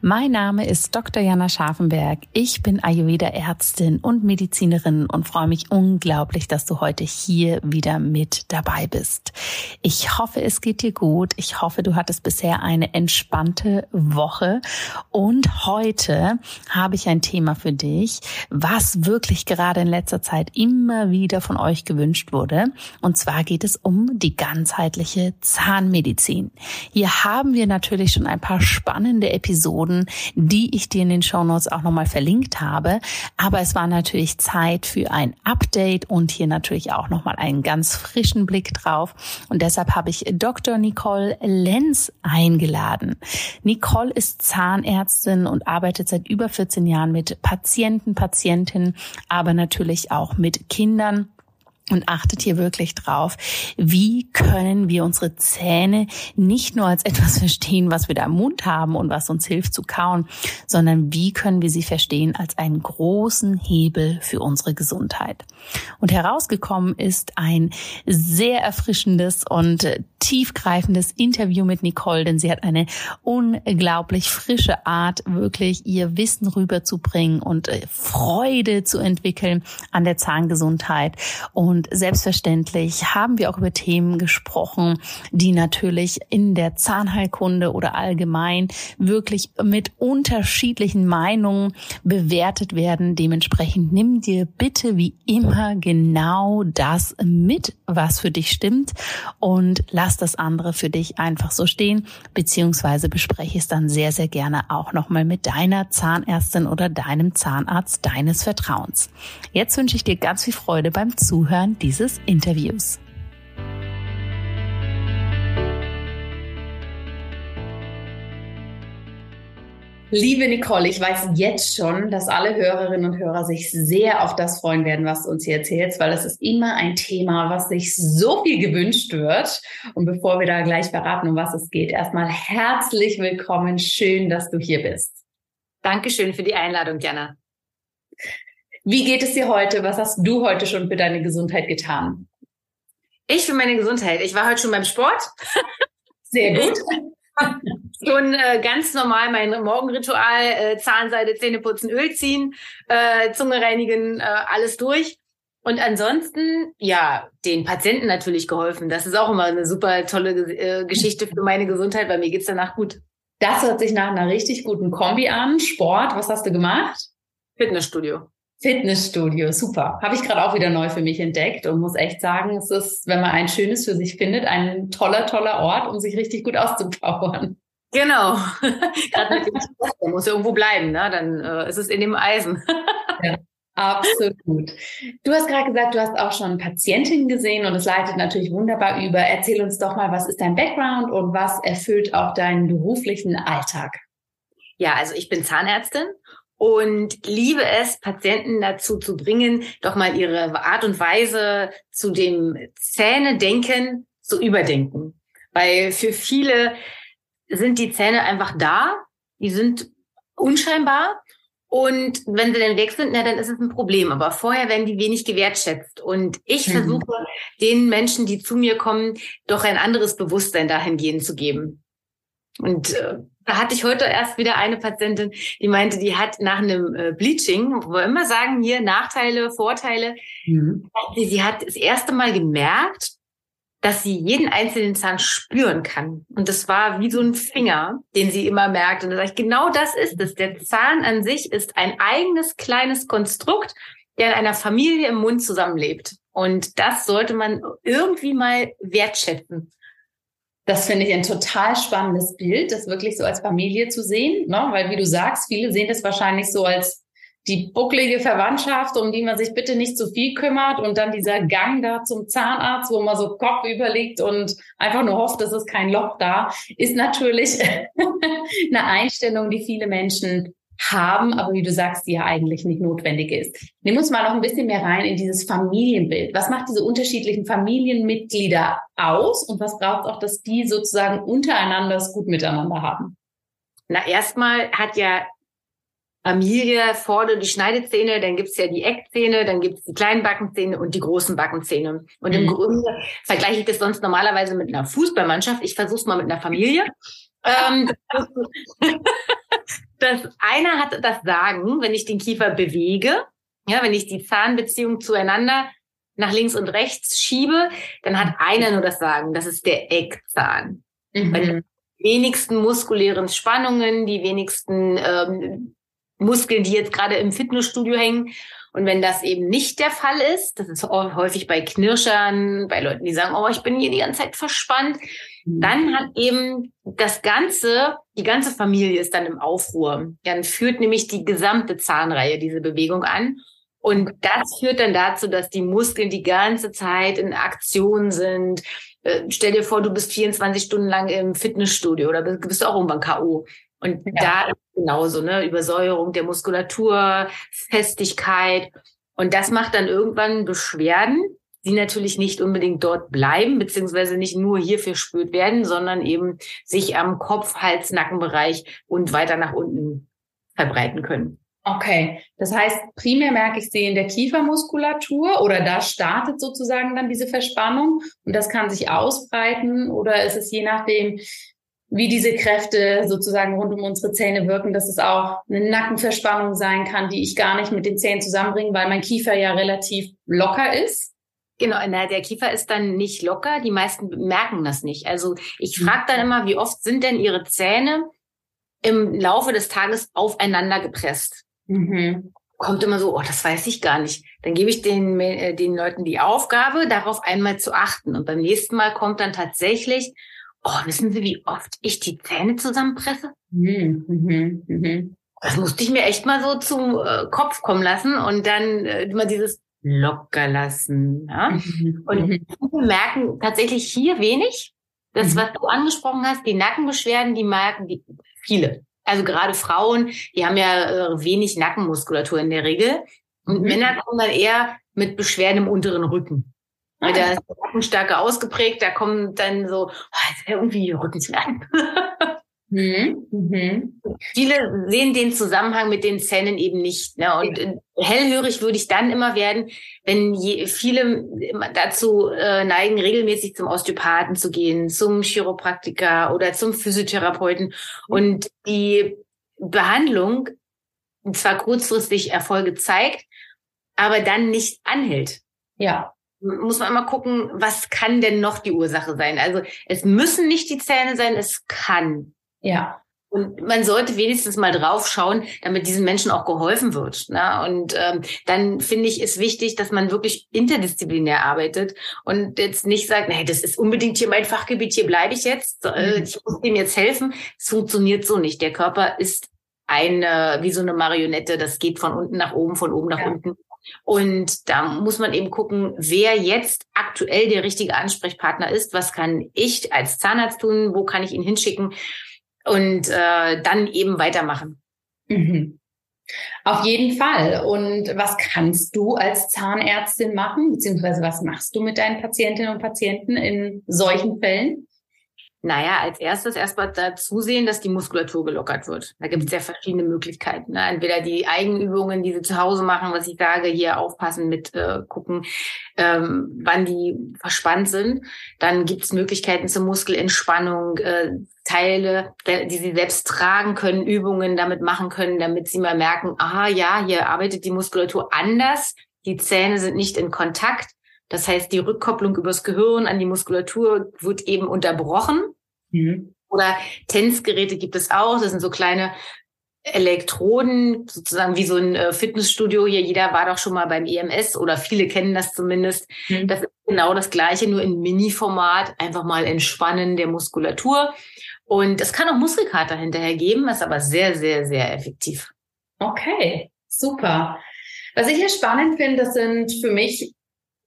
Mein Name ist Dr. Jana Scharfenberg. Ich bin Ayurveda-Ärztin und Medizinerin und freue mich unglaublich, dass du heute hier wieder mit dabei bist. Ich hoffe, es geht dir gut. Ich hoffe, du hattest bisher eine entspannte Woche. Und heute habe ich ein Thema für dich, was wirklich gerade in letzter Zeit immer wieder von euch gewünscht wurde. Und zwar geht es um die ganzheitliche Zahnmedizin. Hier haben wir natürlich schon ein paar spannende Episoden Episoden, die ich dir in den Shownotes auch nochmal verlinkt habe. Aber es war natürlich Zeit für ein Update und hier natürlich auch nochmal einen ganz frischen Blick drauf. Und deshalb habe ich Dr. Nicole Lenz eingeladen. Nicole ist Zahnärztin und arbeitet seit über 14 Jahren mit Patienten, Patientinnen, aber natürlich auch mit Kindern und achtet hier wirklich drauf, wie können wir unsere Zähne nicht nur als etwas verstehen, was wir da im Mund haben und was uns hilft zu kauen, sondern wie können wir sie verstehen als einen großen Hebel für unsere Gesundheit. Und herausgekommen ist ein sehr erfrischendes und tiefgreifendes Interview mit Nicole, denn sie hat eine unglaublich frische Art, wirklich ihr Wissen rüberzubringen und äh, Freude zu entwickeln an der Zahngesundheit und und selbstverständlich haben wir auch über Themen gesprochen, die natürlich in der Zahnheilkunde oder allgemein wirklich mit unterschiedlichen Meinungen bewertet werden. Dementsprechend nimm dir bitte wie immer genau das mit, was für dich stimmt und lass das andere für dich einfach so stehen, beziehungsweise bespreche es dann sehr, sehr gerne auch nochmal mit deiner Zahnärztin oder deinem Zahnarzt deines Vertrauens. Jetzt wünsche ich dir ganz viel Freude beim Zuhören dieses Interviews. Liebe Nicole, ich weiß jetzt schon, dass alle Hörerinnen und Hörer sich sehr auf das freuen werden, was du uns hier erzählst, weil es ist immer ein Thema, was sich so viel gewünscht wird. Und bevor wir da gleich verraten, um was es geht, erstmal herzlich willkommen. Schön, dass du hier bist. Dankeschön für die Einladung, Jana. Wie geht es dir heute? Was hast du heute schon für deine Gesundheit getan? Ich für meine Gesundheit. Ich war heute schon beim Sport. Sehr gut. schon äh, ganz normal mein Morgenritual, äh, Zahnseide, Zähne putzen, Öl ziehen, äh, Zunge reinigen, äh, alles durch. Und ansonsten, ja, den Patienten natürlich geholfen. Das ist auch immer eine super tolle äh, Geschichte für meine Gesundheit, weil mir geht's danach gut. Das hört sich nach einer richtig guten Kombi an. Sport, was hast du gemacht? Fitnessstudio. Fitnessstudio, super. Habe ich gerade auch wieder neu für mich entdeckt und muss echt sagen, es ist, wenn man ein schönes für sich findet, ein toller, toller Ort, um sich richtig gut auszupowern. Genau. gerade mit dem der muss irgendwo bleiben, ne? Dann äh, ist es in dem Eisen. ja. Absolut. Du hast gerade gesagt, du hast auch schon Patientinnen gesehen und es leitet natürlich wunderbar über. Erzähl uns doch mal, was ist dein Background und was erfüllt auch deinen beruflichen Alltag? Ja, also ich bin Zahnärztin und liebe es, Patienten dazu zu bringen, doch mal ihre Art und Weise zu dem Zähne-Denken zu überdenken. Weil für viele sind die Zähne einfach da, die sind unscheinbar und wenn sie dann weg sind, na, dann ist es ein Problem. Aber vorher werden die wenig gewertschätzt. Und ich mhm. versuche den Menschen, die zu mir kommen, doch ein anderes Bewusstsein dahingehend zu geben. Und äh, da hatte ich heute erst wieder eine Patientin, die meinte, die hat nach einem äh, Bleaching, wo wir immer sagen, hier Nachteile, Vorteile, mhm. sie hat das erste Mal gemerkt, dass sie jeden einzelnen Zahn spüren kann. Und das war wie so ein Finger, den sie immer merkt. Und da sage ich, genau das ist es. Der Zahn an sich ist ein eigenes kleines Konstrukt, der in einer Familie im Mund zusammenlebt. Und das sollte man irgendwie mal wertschätzen. Das finde ich ein total spannendes Bild, das wirklich so als Familie zu sehen, ne? weil wie du sagst, viele sehen das wahrscheinlich so als die bucklige Verwandtschaft, um die man sich bitte nicht zu viel kümmert und dann dieser Gang da zum Zahnarzt, wo man so Kopf überlegt und einfach nur hofft, es ist kein Loch da, ist natürlich eine Einstellung, die viele Menschen haben, aber wie du sagst, die ja eigentlich nicht notwendig ist. Nimm uns mal noch ein bisschen mehr rein in dieses Familienbild. Was macht diese unterschiedlichen Familienmitglieder aus und was braucht auch, dass die sozusagen untereinander es gut miteinander haben? Na, erstmal hat ja Familie vorne die Schneidezähne, dann gibt's ja die Eckzähne, dann gibt's die kleinen Backenzähne und die großen Backenzähne. Und im mhm. Grunde vergleiche ich das sonst normalerweise mit einer Fußballmannschaft. Ich versuche es mal mit einer Familie. ähm, das eine hat das Sagen, wenn ich den Kiefer bewege, ja, wenn ich die Zahnbeziehung zueinander nach links und rechts schiebe, dann hat einer nur das Sagen. Das ist der Eckzahn. Mhm. Bei den wenigsten muskulären Spannungen, die wenigsten ähm, Muskeln, die jetzt gerade im Fitnessstudio hängen. Und wenn das eben nicht der Fall ist, das ist häufig bei Knirschern, bei Leuten, die sagen, oh, ich bin hier die ganze Zeit verspannt. Dann hat eben das Ganze, die ganze Familie ist dann im Aufruhr. Dann führt nämlich die gesamte Zahnreihe diese Bewegung an. Und das führt dann dazu, dass die Muskeln die ganze Zeit in Aktion sind. Äh, stell dir vor, du bist 24 Stunden lang im Fitnessstudio oder bist du auch irgendwann K.O. Und ja. da ist genauso, ne? Übersäuerung der Muskulatur, Festigkeit. Und das macht dann irgendwann Beschwerden, die natürlich nicht unbedingt dort bleiben, beziehungsweise nicht nur hier verspürt werden, sondern eben sich am Kopf, Hals, Nackenbereich und weiter nach unten verbreiten können. Okay, das heißt, primär merke ich sie in der Kiefermuskulatur oder da startet sozusagen dann diese Verspannung und das kann sich ausbreiten oder ist es je nachdem, wie diese Kräfte sozusagen rund um unsere Zähne wirken, dass es auch eine Nackenverspannung sein kann, die ich gar nicht mit den Zähnen zusammenbringe, weil mein Kiefer ja relativ locker ist. Genau, na, der Kiefer ist dann nicht locker. Die meisten merken das nicht. Also ich mhm. frage dann immer, wie oft sind denn Ihre Zähne im Laufe des Tages aufeinander gepresst? Mhm. Kommt immer so, oh, das weiß ich gar nicht. Dann gebe ich den, äh, den Leuten die Aufgabe, darauf einmal zu achten. Und beim nächsten Mal kommt dann tatsächlich, oh, wissen Sie, wie oft ich die Zähne zusammenpresse? Mhm. Mhm. Mhm. Das musste ich mir echt mal so zum äh, Kopf kommen lassen und dann äh, immer dieses locker lassen. Ja? Mhm. Und mhm. wir merken tatsächlich hier wenig. Das, mhm. was du angesprochen hast, die Nackenbeschwerden, die merken die viele. Also gerade Frauen, die haben ja äh, wenig Nackenmuskulatur in der Regel. Und Männer kommen dann eher mit Beschwerden im unteren Rücken. Weil da ist der Rücken stärker ausgeprägt, da kommen dann so, oh, jetzt irgendwie Rückenschmerzen. Mhm. Mhm. Viele sehen den Zusammenhang mit den Zähnen eben nicht. Ne? Und äh, hellhörig würde ich dann immer werden, wenn je, viele dazu äh, neigen, regelmäßig zum Osteopathen zu gehen, zum Chiropraktiker oder zum Physiotherapeuten. Mhm. Und die Behandlung zwar kurzfristig Erfolge zeigt, aber dann nicht anhält. Ja muss man immer gucken, was kann denn noch die Ursache sein? Also es müssen nicht die Zähne sein, es kann. Ja. Und man sollte wenigstens mal drauf schauen, damit diesen Menschen auch geholfen wird. Ne? Und ähm, dann finde ich es wichtig, dass man wirklich interdisziplinär arbeitet und jetzt nicht sagt, nee, das ist unbedingt hier mein Fachgebiet, hier bleibe ich jetzt, äh, mhm. ich muss dem jetzt helfen. Es funktioniert so nicht. Der Körper ist eine, wie so eine Marionette, das geht von unten nach oben, von oben nach ja. unten. Und da muss man eben gucken, wer jetzt aktuell der richtige Ansprechpartner ist. Was kann ich als Zahnarzt tun? Wo kann ich ihn hinschicken? Und äh, dann eben weitermachen. Mhm. Auf jeden Fall. Und was kannst du als Zahnärztin machen? Beziehungsweise was machst du mit deinen Patientinnen und Patienten in solchen Fällen? Naja, als erstes erstmal da zusehen, dass die Muskulatur gelockert wird. Da gibt es ja verschiedene Möglichkeiten. Ne? Entweder die Eigenübungen, die sie zu Hause machen, was ich sage, hier aufpassen mit äh, gucken, ähm, wann die verspannt sind. Dann gibt es Möglichkeiten zur Muskelentspannung, äh, Teile, die sie selbst tragen können, Übungen damit machen können, damit sie mal merken, aha, ja, hier arbeitet die Muskulatur anders. Die Zähne sind nicht in Kontakt. Das heißt, die Rückkopplung übers Gehirn an die Muskulatur wird eben unterbrochen. Mhm. Oder Tänzgeräte gibt es auch. Das sind so kleine Elektroden, sozusagen wie so ein äh, Fitnessstudio hier. Jeder war doch schon mal beim EMS oder viele kennen das zumindest. Mhm. Das ist genau das Gleiche, nur in Mini-Format. Einfach mal entspannen der Muskulatur. Und es kann auch Muskelkater hinterher geben, ist aber sehr, sehr, sehr effektiv. Okay, super. Was ich hier spannend finde, das sind für mich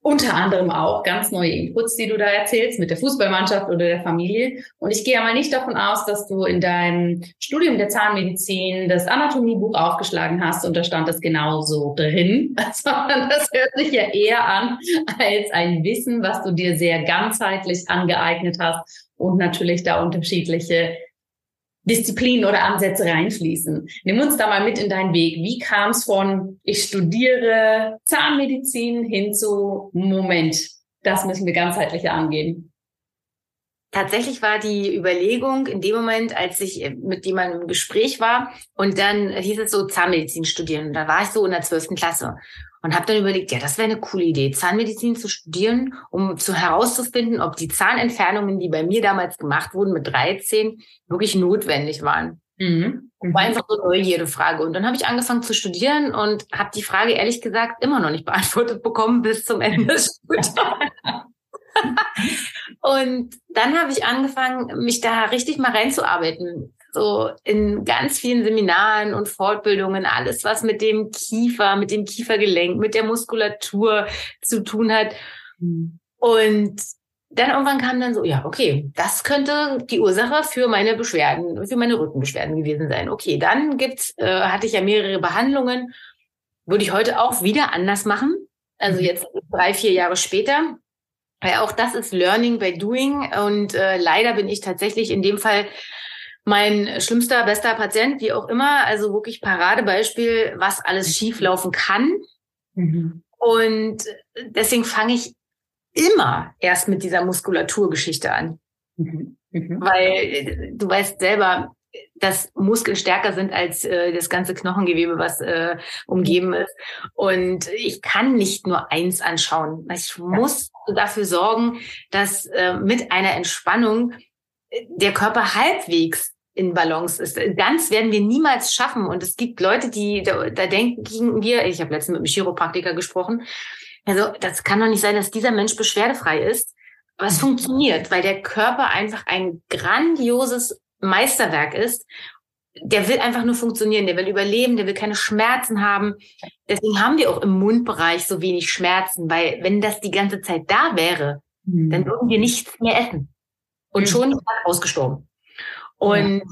unter anderem auch ganz neue Inputs, die du da erzählst mit der Fußballmannschaft oder der Familie. Und ich gehe mal nicht davon aus, dass du in deinem Studium der Zahnmedizin das Anatomiebuch aufgeschlagen hast und da stand das genauso drin, sondern das hört sich ja eher an als ein Wissen, was du dir sehr ganzheitlich angeeignet hast und natürlich da unterschiedliche Disziplinen oder Ansätze reinfließen. Nimm uns da mal mit in deinen Weg. Wie kam es von ich studiere Zahnmedizin hin zu Moment, das müssen wir ganzheitlicher angehen? Tatsächlich war die Überlegung in dem Moment, als ich mit jemandem im Gespräch war und dann hieß es so Zahnmedizin studieren. Und da war ich so in der zwölften Klasse und habe dann überlegt, ja, das wäre eine coole Idee, Zahnmedizin zu studieren, um zu herauszufinden, ob die Zahnentfernungen, die bei mir damals gemacht wurden mit 13, wirklich notwendig waren. Mhm. War einfach so eine Neugierde-Frage. Und dann habe ich angefangen zu studieren und habe die Frage ehrlich gesagt immer noch nicht beantwortet bekommen bis zum Ende des Studiums. und dann habe ich angefangen, mich da richtig mal reinzuarbeiten. So in ganz vielen Seminaren und Fortbildungen, alles, was mit dem Kiefer, mit dem Kiefergelenk, mit der Muskulatur zu tun hat. Und dann irgendwann kam dann so, ja, okay, das könnte die Ursache für meine Beschwerden, für meine Rückenbeschwerden gewesen sein. Okay, dann gibt's, äh, hatte ich ja mehrere Behandlungen, würde ich heute auch wieder anders machen. Also mhm. jetzt drei, vier Jahre später weil auch das ist Learning by Doing. Und äh, leider bin ich tatsächlich in dem Fall mein schlimmster, bester Patient, wie auch immer. Also wirklich Paradebeispiel, was alles schieflaufen kann. Mhm. Und deswegen fange ich immer erst mit dieser Muskulaturgeschichte an. Mhm. Mhm. Weil äh, du weißt selber, dass Muskeln stärker sind als äh, das ganze Knochengewebe, was äh, umgeben ist. Und ich kann nicht nur eins anschauen. Ich muss dafür sorgen, dass äh, mit einer Entspannung äh, der Körper halbwegs in Balance ist. Ganz werden wir niemals schaffen. Und es gibt Leute, die da, da denken wir, ich habe letztens mit einem Chiropraktiker gesprochen, also das kann doch nicht sein, dass dieser Mensch beschwerdefrei ist. Aber es funktioniert, weil der Körper einfach ein grandioses Meisterwerk ist, der will einfach nur funktionieren, der will überleben, der will keine Schmerzen haben. Deswegen haben wir auch im Mundbereich so wenig Schmerzen, weil wenn das die ganze Zeit da wäre, mhm. dann würden wir nichts mehr essen. Und mhm. schon ausgestorben. Und ja.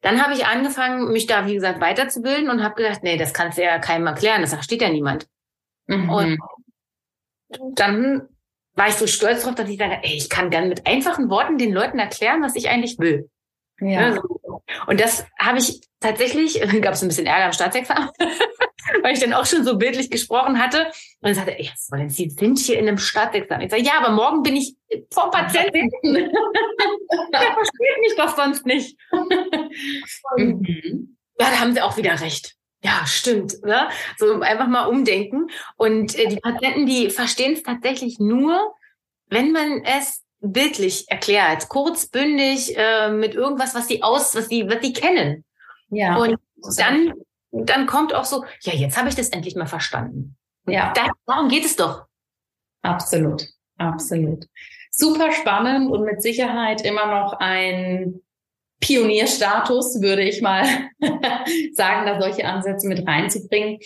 dann habe ich angefangen, mich da, wie gesagt, weiterzubilden und habe gedacht, nee, das kannst du ja keinem erklären, das versteht ja niemand. Mhm. Und dann war ich so stolz drauf, dass ich sage, ey, ich kann dann mit einfachen Worten den Leuten erklären, was ich eigentlich will. Ja. Ne, und das habe ich tatsächlich, gab es ein bisschen Ärger am Staatsexamen, weil ich dann auch schon so bildlich gesprochen hatte. Und ich sagte, ey, Sie sind hier in einem Staatsexamen. Ich sage, ja, aber morgen bin ich vom Patienten. Der versteht mich doch sonst nicht. Mhm. Ja, da haben Sie auch wieder recht. Ja, stimmt. Ne? So einfach mal umdenken. Und äh, die Patienten, die verstehen es tatsächlich nur, wenn man es bildlich erklärt, kurz, bündig, äh, mit irgendwas, was sie aus, was sie, was sie kennen. Ja. Und dann, dann kommt auch so, ja, jetzt habe ich das endlich mal verstanden. Ja. Da, darum geht es doch. Absolut, absolut. Super spannend und mit Sicherheit immer noch ein Pionierstatus, würde ich mal sagen, da solche Ansätze mit reinzubringen.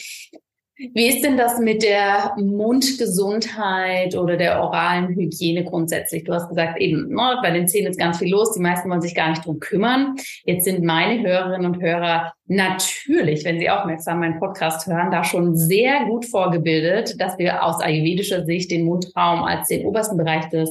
Wie ist denn das mit der Mundgesundheit oder der oralen Hygiene grundsätzlich? Du hast gesagt, eben, ne, bei den Zähnen ist ganz viel los. Die meisten wollen sich gar nicht drum kümmern. Jetzt sind meine Hörerinnen und Hörer natürlich, wenn sie aufmerksam meinen Podcast hören, da schon sehr gut vorgebildet, dass wir aus ayurvedischer Sicht den Mundraum als den obersten Bereich des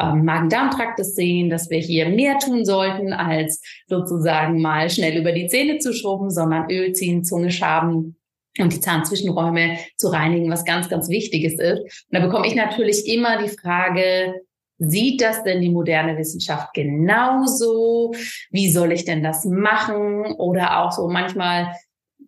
ähm, Magen-Darm-Traktes sehen, dass wir hier mehr tun sollten, als sozusagen mal schnell über die Zähne zu schrubben, sondern Öl ziehen, Zunge schaben, und die Zahnzwischenräume zu reinigen, was ganz, ganz Wichtiges ist. Und da bekomme ich natürlich immer die Frage, sieht das denn die moderne Wissenschaft genauso? Wie soll ich denn das machen? Oder auch so manchmal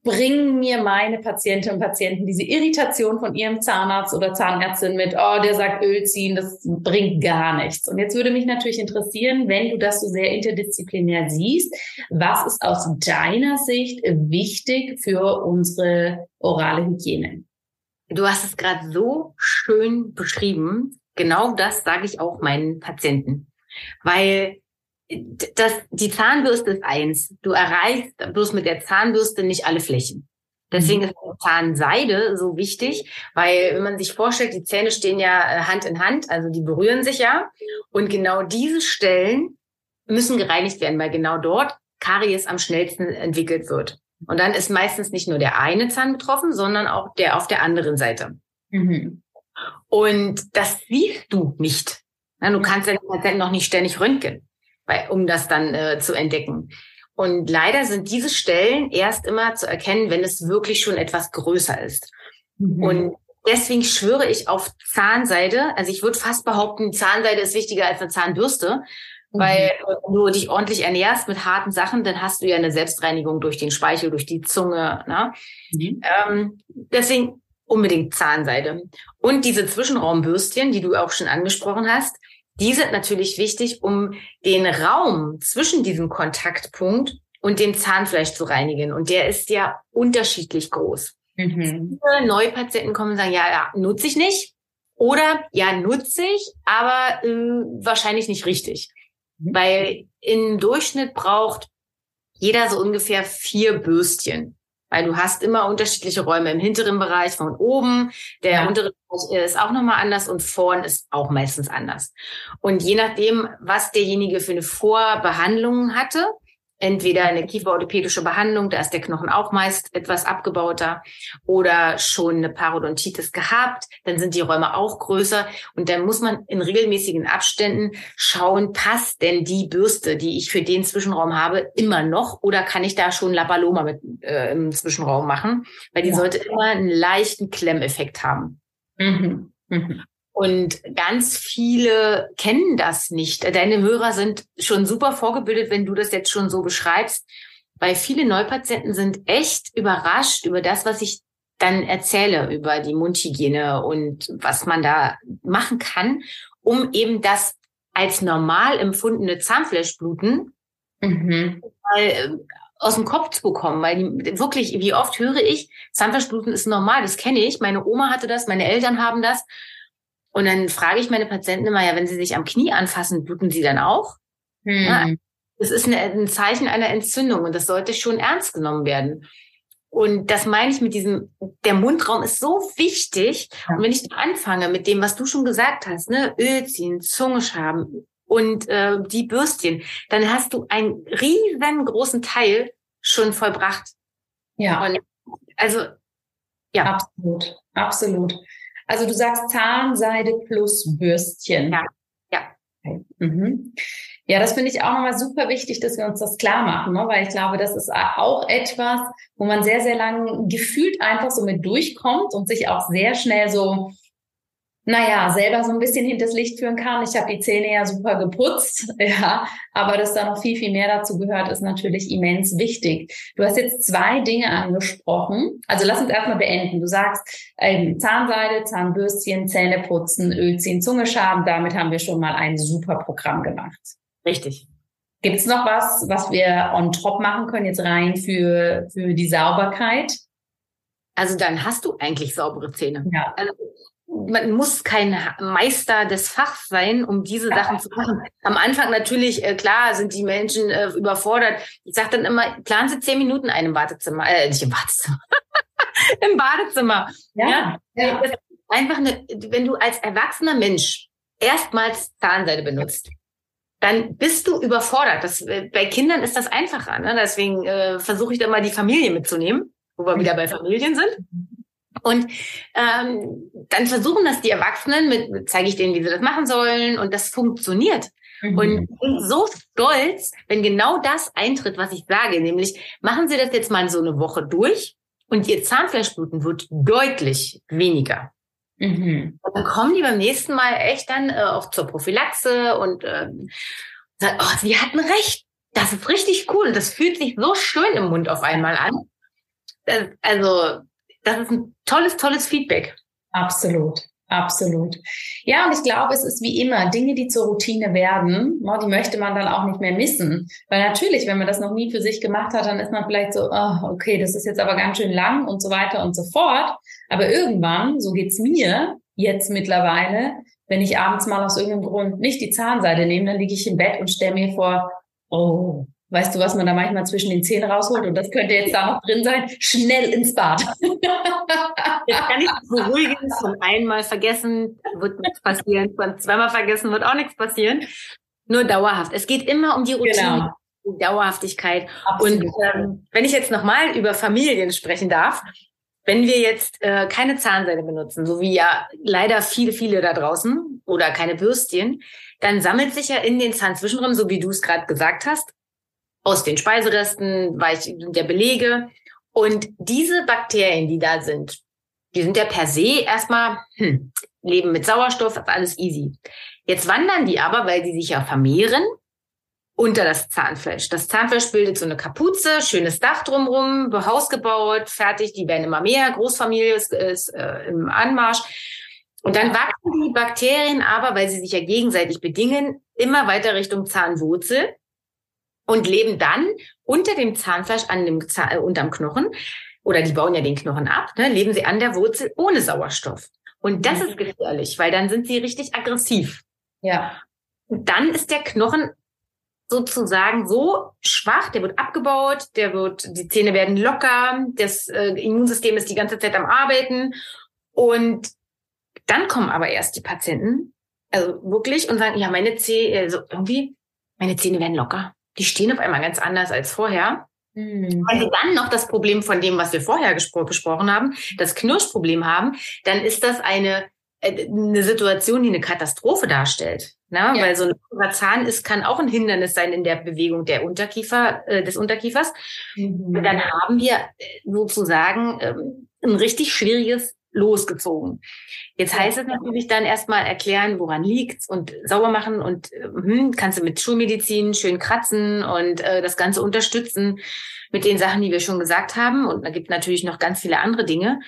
bringen mir meine Patientinnen und Patienten diese Irritation von ihrem Zahnarzt oder Zahnärztin mit, oh, der sagt Öl ziehen, das bringt gar nichts. Und jetzt würde mich natürlich interessieren, wenn du das so sehr interdisziplinär siehst, was ist aus deiner Sicht wichtig für unsere orale Hygiene? Du hast es gerade so schön beschrieben. Genau das sage ich auch meinen Patienten. Weil das, die Zahnbürste ist eins. Du erreichst bloß mit der Zahnbürste nicht alle Flächen. Deswegen mhm. ist Zahnseide so wichtig, weil wenn man sich vorstellt, die Zähne stehen ja äh, Hand in Hand, also die berühren sich ja. Und genau diese Stellen müssen gereinigt werden, weil genau dort Karies am schnellsten entwickelt wird. Und dann ist meistens nicht nur der eine Zahn betroffen, sondern auch der auf der anderen Seite. Mhm. Und das siehst du nicht. Du kannst ja den Patienten noch nicht ständig röntgen um das dann äh, zu entdecken. Und leider sind diese Stellen erst immer zu erkennen, wenn es wirklich schon etwas größer ist. Mhm. Und deswegen schwöre ich auf Zahnseide. Also ich würde fast behaupten, Zahnseide ist wichtiger als eine Zahnbürste. Mhm. Weil wenn du dich ordentlich ernährst mit harten Sachen, dann hast du ja eine Selbstreinigung durch den Speichel, durch die Zunge. Ne? Mhm. Ähm, deswegen unbedingt Zahnseide. Und diese Zwischenraumbürstchen, die du auch schon angesprochen hast, die sind natürlich wichtig, um den Raum zwischen diesem Kontaktpunkt und dem Zahnfleisch zu reinigen. Und der ist ja unterschiedlich groß. Mhm. Viele Neupatienten kommen und sagen, ja, ja, nutze ich nicht. Oder ja, nutze ich, aber äh, wahrscheinlich nicht richtig. Mhm. Weil im Durchschnitt braucht jeder so ungefähr vier Bürstchen. Weil du hast immer unterschiedliche Räume im hinteren Bereich von oben. Der ja. untere Bereich ist auch nochmal anders und vorn ist auch meistens anders. Und je nachdem, was derjenige für eine Vorbehandlung hatte, entweder eine kieferorthopädische Behandlung, da ist der Knochen auch meist etwas abgebauter, oder schon eine Parodontitis gehabt, dann sind die Räume auch größer und dann muss man in regelmäßigen Abständen schauen, passt denn die Bürste, die ich für den Zwischenraum habe, immer noch oder kann ich da schon Lapaloma mit äh, im Zwischenraum machen, weil die ja. sollte immer einen leichten Klemmeffekt haben. Mhm. Mhm. Und ganz viele kennen das nicht. Deine Hörer sind schon super vorgebildet, wenn du das jetzt schon so beschreibst, weil viele Neupatienten sind echt überrascht über das, was ich dann erzähle über die Mundhygiene und was man da machen kann, um eben das als normal empfundene Zahnfleischbluten mhm. mal äh, aus dem Kopf zu bekommen, weil wirklich, wie oft höre ich, Zahnfleischbluten ist normal, das kenne ich, meine Oma hatte das, meine Eltern haben das und dann frage ich meine Patienten immer, ja, wenn sie sich am Knie anfassen, bluten sie dann auch? Hm. Ja, das ist eine, ein Zeichen einer Entzündung und das sollte schon ernst genommen werden. Und das meine ich mit diesem, der Mundraum ist so wichtig. Und wenn ich anfange mit dem, was du schon gesagt hast, ne, Öl ziehen, Zunge schaben und äh, die Bürstchen, dann hast du einen riesengroßen Teil schon vollbracht. Ja. Und also, ja. Absolut, absolut. Also du sagst Zahnseide plus Bürstchen. Ja. Ja. Okay. Mhm. Ja, das finde ich auch nochmal super wichtig, dass wir uns das klar machen, ne? weil ich glaube, das ist auch etwas, wo man sehr, sehr lang gefühlt einfach so mit durchkommt und sich auch sehr schnell so naja, selber so ein bisschen hinters Licht führen kann. Ich habe die Zähne ja super geputzt, ja, aber dass da noch viel, viel mehr dazu gehört, ist natürlich immens wichtig. Du hast jetzt zwei Dinge angesprochen. Also lass uns erstmal beenden. Du sagst ähm, Zahnseide, Zahnbürstchen, Zähne putzen, Öl ziehen, Zunge schaben. Damit haben wir schon mal ein super Programm gemacht. Richtig. Gibt es noch was, was wir on top machen können, jetzt rein für, für die Sauberkeit? Also dann hast du eigentlich saubere Zähne. Ja. Also man muss kein Meister des Fachs sein, um diese Sachen zu machen. Am Anfang natürlich, äh, klar, sind die Menschen äh, überfordert. Ich sage dann immer, planen Sie zehn Minuten ein im Wartezimmer, äh, nicht im Wartezimmer, im Badezimmer. Ja, ja. einfach eine, wenn du als erwachsener Mensch erstmals Zahnseide benutzt, dann bist du überfordert. Das, äh, bei Kindern ist das einfacher. Ne? Deswegen äh, versuche ich da mal die Familie mitzunehmen, wo wir wieder bei Familien sind. Und ähm, dann versuchen das die Erwachsenen, mit, zeige ich denen, wie sie das machen sollen, und das funktioniert. Mhm. Und bin so stolz, wenn genau das eintritt, was ich sage, nämlich machen Sie das jetzt mal so eine Woche durch und Ihr Zahnfleischbluten wird deutlich weniger. Mhm. Und dann kommen die beim nächsten Mal echt dann äh, auch zur Prophylaxe und äh, sagen, oh, Sie hatten recht, das ist richtig cool. Das fühlt sich so schön im Mund auf einmal an. Das, also das ist ein tolles, tolles Feedback. Absolut. Absolut. Ja, und ich glaube, es ist wie immer, Dinge, die zur Routine werden, ne, die möchte man dann auch nicht mehr missen. Weil natürlich, wenn man das noch nie für sich gemacht hat, dann ist man vielleicht so, oh, okay, das ist jetzt aber ganz schön lang und so weiter und so fort. Aber irgendwann, so geht's mir jetzt mittlerweile, wenn ich abends mal aus irgendeinem Grund nicht die Zahnseide nehme, dann liege ich im Bett und stelle mir vor, oh, Weißt du, was man da manchmal zwischen den Zähnen rausholt? Und das könnte jetzt da noch drin sein. Schnell ins Bad. Jetzt kann ich beruhigen. Von einmal vergessen wird nichts passieren. Von zweimal vergessen wird auch nichts passieren. Nur dauerhaft. Es geht immer um die Routine. Genau. Die Dauerhaftigkeit. Absolut. Und ähm, wenn ich jetzt nochmal über Familien sprechen darf, wenn wir jetzt äh, keine Zahnseide benutzen, so wie ja leider viele, viele da draußen, oder keine Bürstchen, dann sammelt sich ja in den Zahnzwischenräumen, so wie du es gerade gesagt hast, aus den Speiseresten, weich der Belege. Und diese Bakterien, die da sind, die sind ja per se erstmal, hm, leben mit Sauerstoff, ist alles easy. Jetzt wandern die aber, weil die sich ja vermehren, unter das Zahnfleisch. Das Zahnfleisch bildet so eine Kapuze, schönes Dach drumrum, Haus gebaut, fertig, die werden immer mehr, Großfamilie ist, ist äh, im Anmarsch. Und dann wachsen die Bakterien aber, weil sie sich ja gegenseitig bedingen, immer weiter Richtung Zahnwurzel und leben dann unter dem Zahnfleisch an dem Zahn, äh, unterm Knochen oder die bauen ja den Knochen ab, ne, leben sie an der Wurzel ohne Sauerstoff. Und das ist gefährlich, weil dann sind sie richtig aggressiv. Ja. Und dann ist der Knochen sozusagen so schwach, der wird abgebaut, der wird, die Zähne werden locker, das äh, Immunsystem ist die ganze Zeit am Arbeiten und dann kommen aber erst die Patienten, also wirklich und sagen, ja, meine Zähne, also irgendwie, meine Zähne werden locker. Die stehen auf einmal ganz anders als vorher. Mhm. Wenn sie dann noch das Problem von dem, was wir vorher besprochen haben, das Knirschproblem haben, dann ist das eine äh, eine Situation, die eine Katastrophe darstellt. Ne? Ja. Weil so ein Zahn ist, kann auch ein Hindernis sein in der Bewegung der Unterkiefer, äh, des Unterkiefers. Mhm. Und dann haben wir äh, sozusagen ähm, ein richtig schwieriges losgezogen. Jetzt heißt es natürlich dann erstmal erklären, woran liegt's und sauber machen und hm, kannst du mit Schulmedizin schön kratzen und äh, das Ganze unterstützen mit den Sachen, die wir schon gesagt haben. Und da gibt natürlich noch ganz viele andere Dinge.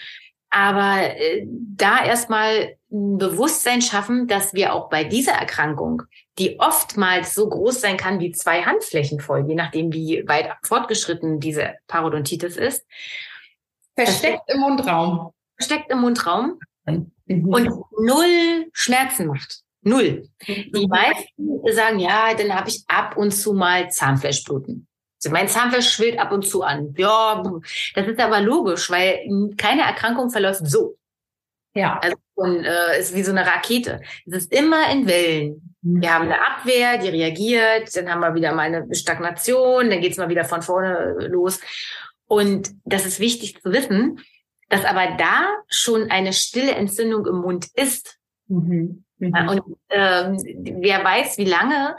Aber äh, da erstmal ein Bewusstsein schaffen, dass wir auch bei dieser Erkrankung, die oftmals so groß sein kann wie zwei Handflächen voll, je nachdem wie weit fortgeschritten diese Parodontitis ist, versteckt im Mundraum, versteckt im Mundraum mhm. und null Schmerzen macht. Null. Die meisten sagen, ja, dann habe ich ab und zu mal Zahnfleischbluten. Also mein Zahnfleisch schwillt ab und zu an. Ja, das ist aber logisch, weil keine Erkrankung verläuft so. Ja. Also und, äh, ist wie so eine Rakete. Es ist immer in Wellen. Mhm. Wir haben eine Abwehr, die reagiert, dann haben wir wieder mal eine Stagnation, dann geht's mal wieder von vorne los. Und das ist wichtig zu wissen, dass aber da schon eine stille Entzündung im Mund ist. Mhm. Mhm. Und ähm, wer weiß, wie lange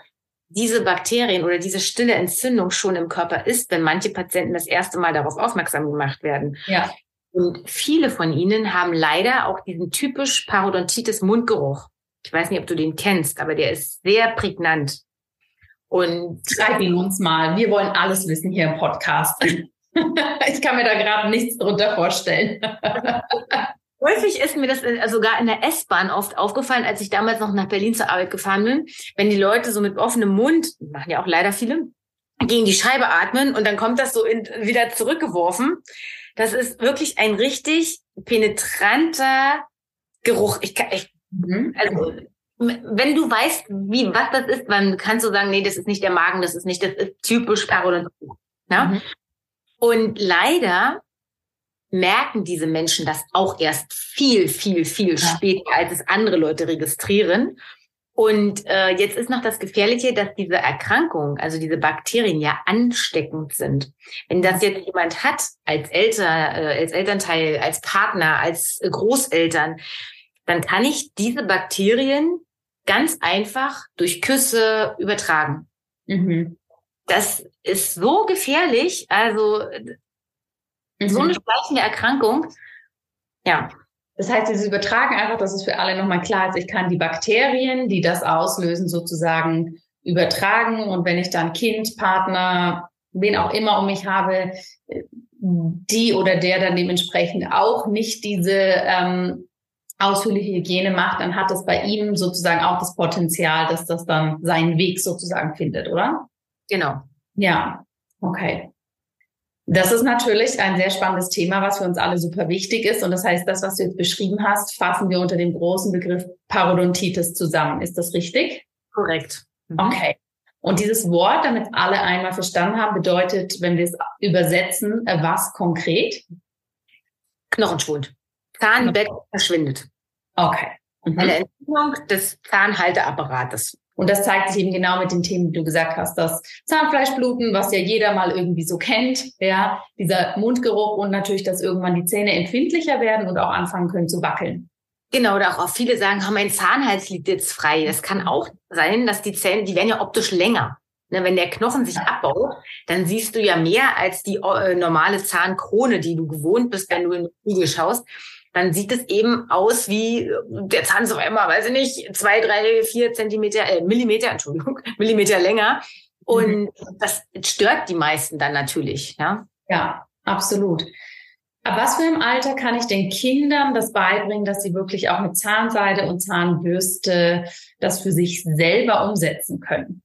diese Bakterien oder diese stille Entzündung schon im Körper ist, wenn manche Patienten das erste Mal darauf aufmerksam gemacht werden. Ja. Und viele von ihnen haben leider auch diesen typisch Parodontitis Mundgeruch. Ich weiß nicht, ob du den kennst, aber der ist sehr prägnant. Und schreib ihn uns mal. Wir wollen alles wissen hier im Podcast. ich kann mir da gerade nichts drunter vorstellen. Häufig ist mir das äh, sogar in der S-Bahn oft aufgefallen, als ich damals noch nach Berlin zur Arbeit gefahren bin, wenn die Leute so mit offenem Mund, machen ja auch leider viele, gegen die Scheibe atmen und dann kommt das so in, wieder zurückgeworfen. Das ist wirklich ein richtig penetranter Geruch. Ich kann, ich, mhm. also, wenn du weißt, wie, was das ist, dann kannst du sagen, nee, das ist nicht der Magen, das ist nicht, das ist typisch Parodontitis. Ne? Mhm. Und leider merken diese Menschen das auch erst viel, viel, viel später, als es andere Leute registrieren. Und äh, jetzt ist noch das Gefährliche, dass diese Erkrankung, also diese Bakterien ja ansteckend sind. Wenn das jetzt jemand hat als Elter, äh, als Elternteil, als Partner, als Großeltern, dann kann ich diese Bakterien ganz einfach durch Küsse übertragen. Mhm. Das ist so gefährlich. Also Mhm. So eine schleichende Erkrankung. Ja. Das heißt, dieses Übertragen einfach, dass es für alle nochmal klar ist, ich kann die Bakterien, die das auslösen, sozusagen übertragen. Und wenn ich dann Kind, Partner, wen auch immer um mich habe, die oder der dann dementsprechend auch nicht diese ähm, ausführliche Hygiene macht, dann hat es bei ihm sozusagen auch das Potenzial, dass das dann seinen Weg sozusagen findet, oder? Genau. Ja, okay. Das ist natürlich ein sehr spannendes Thema, was für uns alle super wichtig ist. Und das heißt, das, was du jetzt beschrieben hast, fassen wir unter dem großen Begriff Parodontitis zusammen. Ist das richtig? Korrekt. Mhm. Okay. Und dieses Wort, damit alle einmal verstanden haben, bedeutet, wenn wir es übersetzen, äh, was konkret? Knochenschwund. Zahnbett verschwindet. Okay. Mhm. Eine Entzündung des Zahnhalteapparates. Und das zeigt sich eben genau mit den Themen, die du gesagt hast, das Zahnfleischbluten, was ja jeder mal irgendwie so kennt, ja, dieser Mundgeruch und natürlich, dass irgendwann die Zähne empfindlicher werden und auch anfangen können zu wackeln. Genau, oder auch viele sagen, oh, mein Zahnhals liegt jetzt frei. Das kann auch sein, dass die Zähne, die werden ja optisch länger. Ne, wenn der Knochen sich abbaut, dann siehst du ja mehr als die äh, normale Zahnkrone, die du gewohnt bist, wenn du in den Spiegel schaust. Dann sieht es eben aus wie der Zahn ist auf einmal, weiß ich nicht, zwei, drei, vier Zentimeter, äh, Millimeter, Entschuldigung, Millimeter länger. Und mhm. das stört die meisten dann natürlich, ja. Ja, absolut. Aber was für im Alter kann ich den Kindern das beibringen, dass sie wirklich auch mit Zahnseide und Zahnbürste das für sich selber umsetzen können?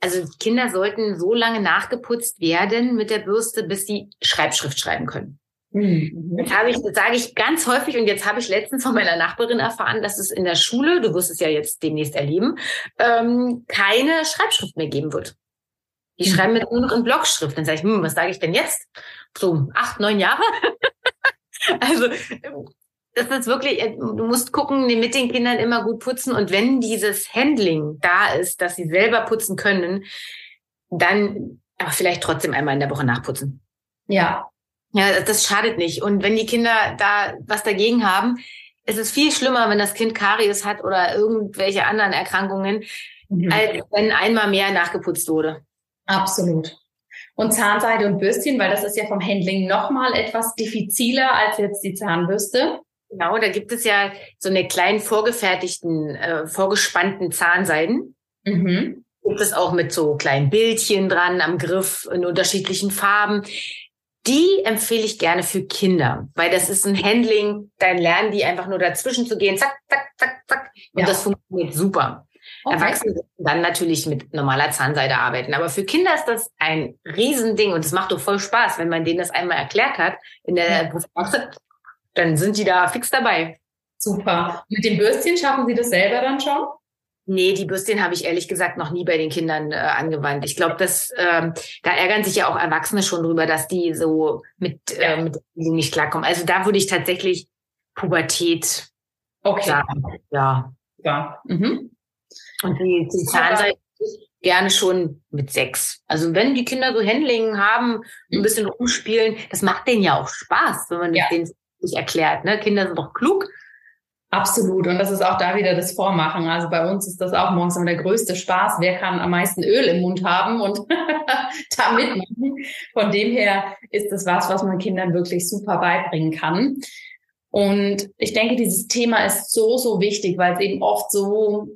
Also Kinder sollten so lange nachgeputzt werden mit der Bürste, bis sie Schreibschrift schreiben können. Das habe ich, das sage ich ganz häufig und jetzt habe ich letztens von meiner Nachbarin erfahren, dass es in der Schule, du wirst es ja jetzt demnächst erleben, ähm, keine Schreibschrift mehr geben wird. Die mhm. schreiben mit nur noch in Blockschrift. Dann sage ich, hm, was sage ich denn jetzt? So acht, neun Jahre? also das ist wirklich, äh, du musst gucken, mit den Kindern immer gut putzen. Und wenn dieses Handling da ist, dass sie selber putzen können, dann aber vielleicht trotzdem einmal in der Woche nachputzen. Ja. Ja, das schadet nicht. Und wenn die Kinder da was dagegen haben, ist es viel schlimmer, wenn das Kind Karies hat oder irgendwelche anderen Erkrankungen, mhm. als wenn einmal mehr nachgeputzt wurde. Absolut. Und Zahnseide und Bürstchen, weil das ist ja vom Handling nochmal etwas diffiziler als jetzt die Zahnbürste. Genau, da gibt es ja so eine kleinen vorgefertigten, äh, vorgespannten Zahnseiden. Mhm. Gibt es auch mit so kleinen Bildchen dran am Griff in unterschiedlichen Farben. Die empfehle ich gerne für Kinder, weil das ist ein Handling, dann lernen die einfach nur dazwischen zu gehen, zack, zack, zack, zack. Und ja. das funktioniert super. Okay. Erwachsene dann natürlich mit normaler Zahnseide arbeiten. Aber für Kinder ist das ein Riesending und es macht doch voll Spaß, wenn man denen das einmal erklärt hat in der ja dann sind die da fix dabei. Super. Mit dem Bürstchen schaffen Sie das selber dann schon? Nee, die Bürstchen habe ich ehrlich gesagt noch nie bei den Kindern äh, angewandt. Ich glaube, dass ähm, da ärgern sich ja auch Erwachsene schon drüber, dass die so mit, ja. äh, mit nicht klarkommen. Also da würde ich tatsächlich Pubertät okay. sagen. Ja. Ja. Mhm. Und die, die Zahnseide gerne schon mit sechs. Also wenn die Kinder so Handling haben, ein mhm. bisschen rumspielen, das macht denen ja auch Spaß, wenn man ja. denen sich erklärt. Ne? Kinder sind doch klug. Absolut. Und das ist auch da wieder das Vormachen. Also bei uns ist das auch morgens immer der größte Spaß. Wer kann am meisten Öl im Mund haben und da mitmachen? Von dem her ist das was, was man Kindern wirklich super beibringen kann. Und ich denke, dieses Thema ist so, so wichtig, weil es eben oft so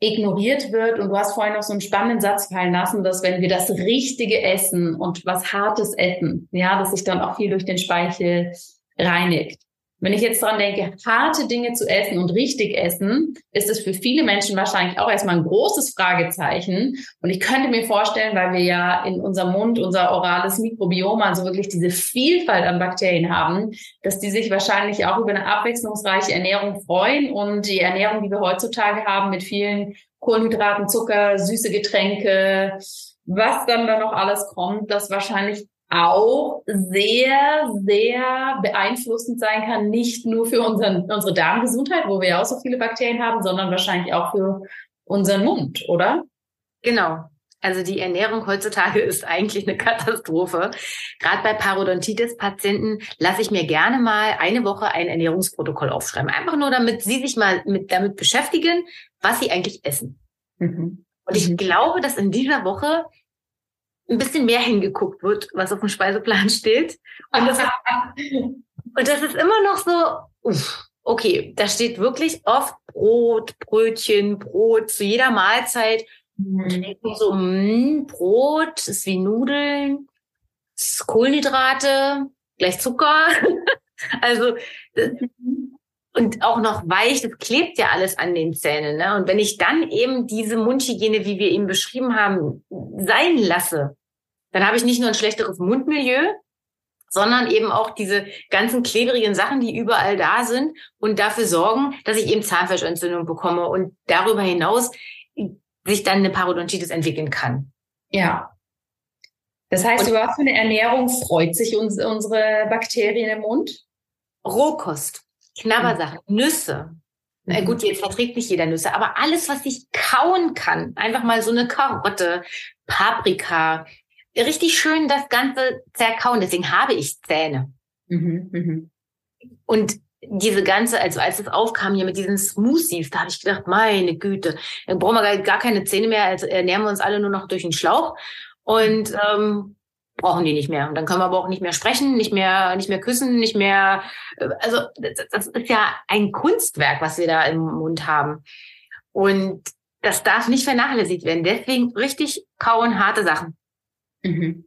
ignoriert wird. Und du hast vorhin noch so einen spannenden Satz fallen lassen, dass wenn wir das Richtige essen und was Hartes essen, ja, dass sich dann auch viel durch den Speichel reinigt. Wenn ich jetzt dran denke, harte Dinge zu essen und richtig essen, ist es für viele Menschen wahrscheinlich auch erstmal ein großes Fragezeichen. Und ich könnte mir vorstellen, weil wir ja in unserem Mund unser orales Mikrobiom, also wirklich diese Vielfalt an Bakterien haben, dass die sich wahrscheinlich auch über eine abwechslungsreiche Ernährung freuen und die Ernährung, die wir heutzutage haben mit vielen Kohlenhydraten, Zucker, süße Getränke, was dann da noch alles kommt, das wahrscheinlich auch sehr, sehr beeinflussend sein kann, nicht nur für unseren, unsere Darmgesundheit, wo wir ja auch so viele Bakterien haben, sondern wahrscheinlich auch für unseren Mund, oder? Genau. Also die Ernährung heutzutage ist eigentlich eine Katastrophe. Gerade bei Parodontitis-Patienten lasse ich mir gerne mal eine Woche ein Ernährungsprotokoll aufschreiben. Einfach nur, damit sie sich mal mit, damit beschäftigen, was sie eigentlich essen. Mhm. Und ich mhm. glaube, dass in dieser Woche ein bisschen mehr hingeguckt wird, was auf dem Speiseplan steht. Und das, ist, und das ist immer noch so, uff, okay, da steht wirklich oft Brot, Brötchen, Brot zu jeder Mahlzeit. Mhm. So, mh, hm, Brot ist wie Nudeln, ist Kohlenhydrate, gleich Zucker. also und auch noch weich, das klebt ja alles an den Zähnen. Ne? Und wenn ich dann eben diese Mundhygiene, wie wir eben beschrieben haben, sein lasse, dann habe ich nicht nur ein schlechteres Mundmilieu, sondern eben auch diese ganzen klebrigen Sachen, die überall da sind und dafür sorgen, dass ich eben Zahnfleischentzündung bekomme und darüber hinaus sich dann eine Parodontitis entwickeln kann. Ja. Das heißt, und über was für eine Ernährung freut sich uns, unsere Bakterien im Mund? Rohkost. Knabbersachen, mhm. Nüsse. Na gut, jetzt verträgt nicht jeder Nüsse, aber alles, was ich kauen kann, einfach mal so eine Karotte, Paprika, richtig schön das Ganze zerkauen. Deswegen habe ich Zähne. Mhm, mh. Und diese ganze, also als es aufkam hier mit diesen Smoothies, da habe ich gedacht, meine Güte, dann brauchen wir gar, gar keine Zähne mehr, also ernähren wir uns alle nur noch durch den Schlauch und ähm, brauchen die nicht mehr. Und dann können wir aber auch nicht mehr sprechen, nicht mehr, nicht mehr küssen, nicht mehr. äh, Also das, das ist ja ein Kunstwerk, was wir da im Mund haben. Und das darf nicht vernachlässigt werden. Deswegen richtig kauen, harte Sachen. Mhm.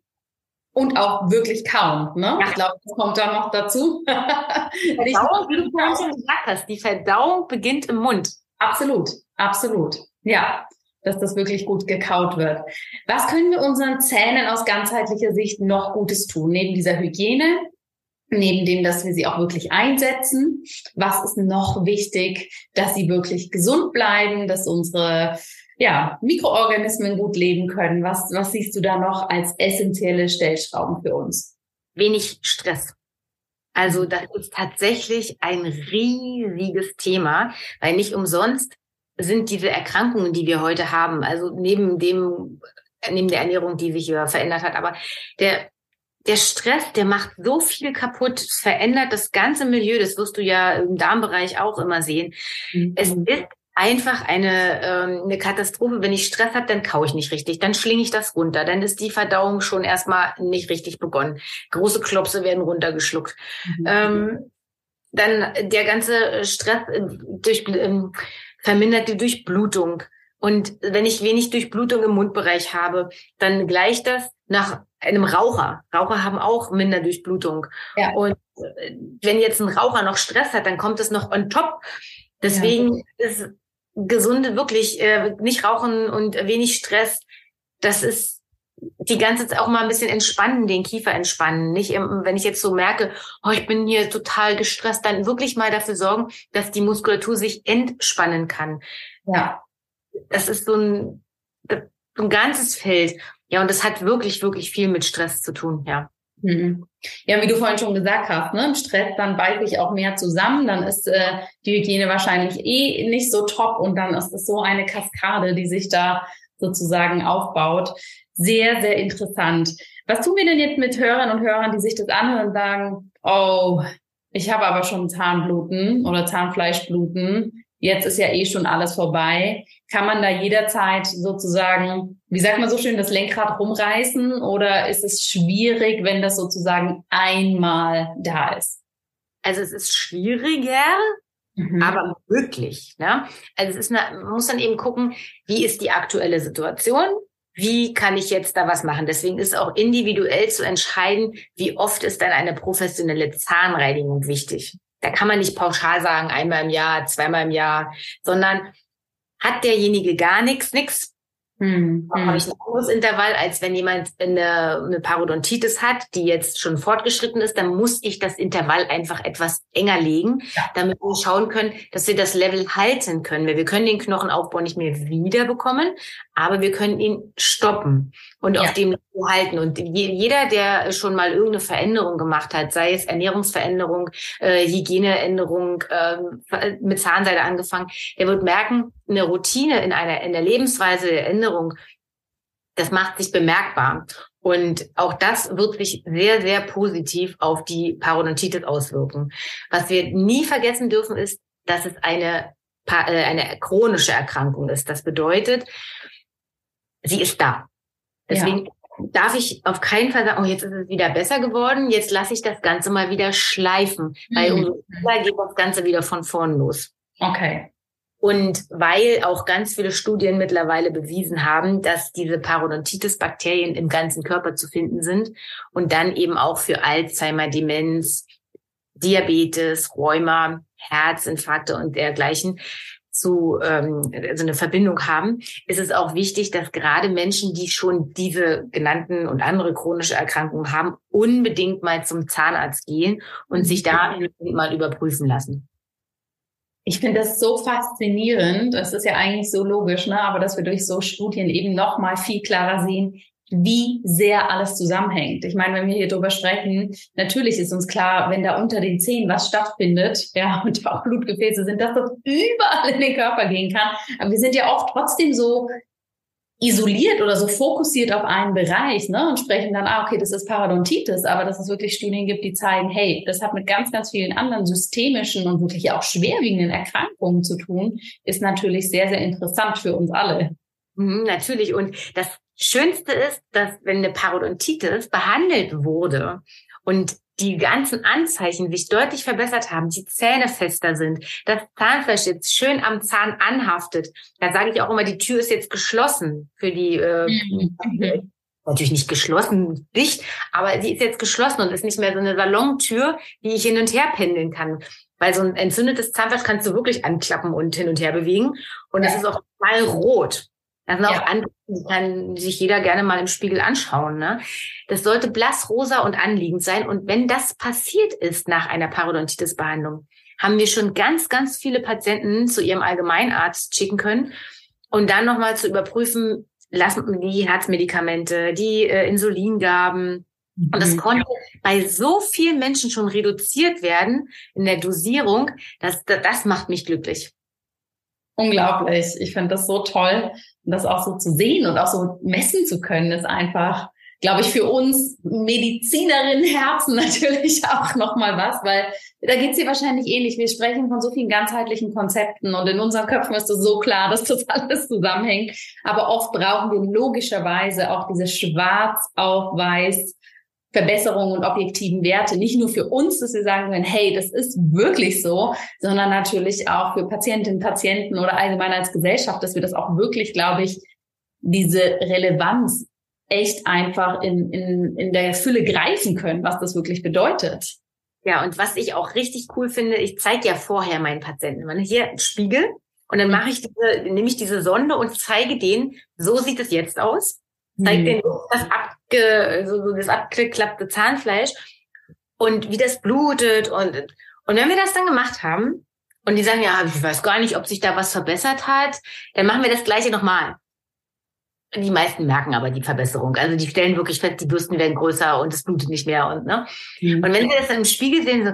Und auch wirklich kauen, ne? Ja. Ich glaube, das kommt da noch dazu. Verdauung, wie du vorhin schon gesagt hast, die Verdauung beginnt im Mund. Absolut, absolut. Ja, dass das wirklich gut gekaut wird. Was können wir unseren Zähnen aus ganzheitlicher Sicht noch Gutes tun? Neben dieser Hygiene, neben dem, dass wir sie auch wirklich einsetzen. Was ist noch wichtig, dass sie wirklich gesund bleiben, dass unsere ja, Mikroorganismen gut leben können? Was, was siehst du da noch als essentielle Stellschrauben für uns? Wenig Stress. Also das ist tatsächlich ein riesiges Thema, weil nicht umsonst sind diese Erkrankungen, die wir heute haben, also neben dem, neben der Ernährung, die sich verändert hat, aber der, der Stress, der macht so viel kaputt, verändert das ganze Milieu, das wirst du ja im Darmbereich auch immer sehen. Es ist einfach eine, ähm, eine Katastrophe. Wenn ich Stress habe, dann kaue ich nicht richtig, dann schlinge ich das runter, dann ist die Verdauung schon erstmal nicht richtig begonnen. Große Klopse werden runtergeschluckt. Mhm. Ähm, dann der ganze Stress äh, durch, ähm, vermindert die Durchblutung. Und wenn ich wenig Durchblutung im Mundbereich habe, dann gleicht das nach einem Raucher. Raucher haben auch minder Durchblutung. Ja. Und äh, wenn jetzt ein Raucher noch Stress hat, dann kommt es noch on top. Deswegen ist gesunde wirklich äh, nicht rauchen und wenig Stress. Das ist die ganze Zeit auch mal ein bisschen entspannen, den Kiefer entspannen. Nicht, wenn ich jetzt so merke, oh, ich bin hier total gestresst, dann wirklich mal dafür sorgen, dass die Muskulatur sich entspannen kann. Ja. Das ist so ein, so ein ganzes Feld. Ja, und das hat wirklich, wirklich viel mit Stress zu tun, ja. Mhm. Ja, wie du vorhin schon gesagt hast, ne, im Stress, dann beiße ich auch mehr zusammen, dann ist äh, die Hygiene wahrscheinlich eh nicht so top und dann ist es so eine Kaskade, die sich da sozusagen aufbaut. Sehr, sehr interessant. Was tun wir denn jetzt mit Hörern und Hörern, die sich das anhören und sagen, oh, ich habe aber schon Zahnbluten oder Zahnfleischbluten. Jetzt ist ja eh schon alles vorbei. Kann man da jederzeit sozusagen, wie sagt man so schön, das Lenkrad rumreißen oder ist es schwierig, wenn das sozusagen einmal da ist? Also es ist schwieriger, Mhm. aber möglich. Ne? Also es ist eine, man muss dann eben gucken, wie ist die aktuelle Situation? Wie kann ich jetzt da was machen? Deswegen ist auch individuell zu entscheiden, wie oft ist dann eine professionelle Zahnreinigung wichtig. Da kann man nicht pauschal sagen, einmal im Jahr, zweimal im Jahr, sondern hat derjenige gar nichts, nichts, Mhm. dann habe ich ein anderes Intervall, als wenn jemand eine, eine Parodontitis hat, die jetzt schon fortgeschritten ist, dann muss ich das Intervall einfach etwas enger legen, Ja. damit wir schauen können, dass wir das Level halten können. Weil wir können den Knochenaufbau nicht mehr wiederbekommen, aber wir können ihn stoppen und Ja. auf dem Niveau halten. Und je, jeder, der schon mal irgendeine Veränderung gemacht hat, sei es Ernährungsveränderung, äh, Hygieneänderung, äh, mit Zahnseide angefangen, der wird merken, eine Routine in einer in der Lebensweise der Änderung, das macht sich bemerkbar. Und auch das wird sich sehr, sehr positiv auf die Parodontitis auswirken. Was wir nie vergessen dürfen, ist, dass es eine, äh, eine chronische Erkrankung ist. Das bedeutet, sie ist da. Deswegen darf ich auf keinen Fall sagen, oh, jetzt ist es wieder besser geworden, jetzt lasse ich das Ganze mal wieder schleifen, weil Mhm. umso schneller geht das Ganze wieder von vorn los. Okay. Und weil auch ganz viele Studien mittlerweile bewiesen haben, dass diese Parodontitis-Bakterien im ganzen Körper zu finden sind und dann eben auch für Alzheimer, Demenz, Diabetes, Rheuma, Herzinfarkte und dergleichen zu ähm, also eine Verbindung haben, ist es auch wichtig, dass gerade Menschen, die schon diese genannten und andere chronische Erkrankungen haben, unbedingt mal zum Zahnarzt gehen und sich da mal überprüfen lassen. Ich finde das so faszinierend. Das ist ja eigentlich so logisch, ne? Aber dass wir durch so Studien eben noch mal viel klarer sehen, wie sehr alles zusammenhängt. Ich meine, wenn wir hier drüber sprechen, natürlich ist uns klar, wenn da unter den Zähnen was stattfindet, ja, und auch Blutgefäße sind, dass das überall in den Körper gehen kann. Aber wir sind ja oft trotzdem so isoliert oder so fokussiert auf einen Bereich ne, und sprechen dann, ah, okay, das ist Parodontitis, aber dass es wirklich Studien gibt, die zeigen, hey, das hat mit ganz, ganz vielen anderen systemischen und wirklich auch schwerwiegenden Erkrankungen zu tun, ist natürlich sehr, sehr interessant für uns alle. Mhm, natürlich. Und das Schönste ist, dass wenn eine Parodontitis behandelt wurde und die ganzen Anzeichen sich deutlich verbessert haben, die Zähne fester sind, das Zahnfleisch jetzt schön am Zahn anhaftet. Da sage ich auch immer, die Tür ist jetzt geschlossen für die, äh, mhm. natürlich nicht geschlossen, dicht, aber sie ist jetzt geschlossen und ist nicht mehr so eine Salontür, die ich hin und her pendeln kann. Weil so ein entzündetes Zahnfleisch kannst du wirklich anklappen und hin und her bewegen. Und das ist auch mal rot. Das sind auch andere, die kann sich jeder gerne mal im Spiegel anschauen. Ne? Das sollte blass, rosa und anliegend sein. Und wenn das passiert ist nach einer Parodontitis-Behandlung, haben wir schon ganz, ganz viele Patienten zu ihrem Allgemeinarzt schicken können und dann nochmal zu überprüfen, lassen die Herzmedikamente, die äh, Insulingaben. Und das mhm. konnte bei so vielen Menschen schon reduziert werden in der Dosierung. Das, das macht mich glücklich. Unglaublich. Ich finde das so toll. Und das auch so zu sehen und auch so messen zu können, ist einfach, glaube ich, für uns Medizinerinnen Herzen natürlich auch nochmal was, weil da geht's dir wahrscheinlich ähnlich. Wir sprechen von so vielen ganzheitlichen Konzepten und in unseren Köpfen ist es so klar, dass das alles zusammenhängt. Aber oft brauchen wir logischerweise auch diese schwarz auf weiß Verbesserungen und objektiven Werte, nicht nur für uns, dass wir sagen können, hey, das ist wirklich so, sondern natürlich auch für Patientinnen, Patienten oder allgemein als Gesellschaft, dass wir das auch wirklich, glaube ich, diese Relevanz echt einfach in, in, in der Fülle greifen können, was das wirklich bedeutet. Ja, und was ich auch richtig cool finde, ich zeige ja vorher meinen Patienten, man hier Spiegel und dann mache ich diese, nehme ich diese Sonde und zeige denen, so sieht es jetzt aus zeigt mhm. denen das, abge, so, so das abgeklappte Zahnfleisch und wie das blutet und, und wenn wir das dann gemacht haben und die sagen, ja, ich weiß gar nicht, ob sich da was verbessert hat, dann machen wir das gleiche nochmal. Die meisten merken aber die Verbesserung. Also die stellen wirklich fest, die Bürsten werden größer und es blutet nicht mehr und ne. Mhm. Und wenn sie das dann im Spiegel sehen, so,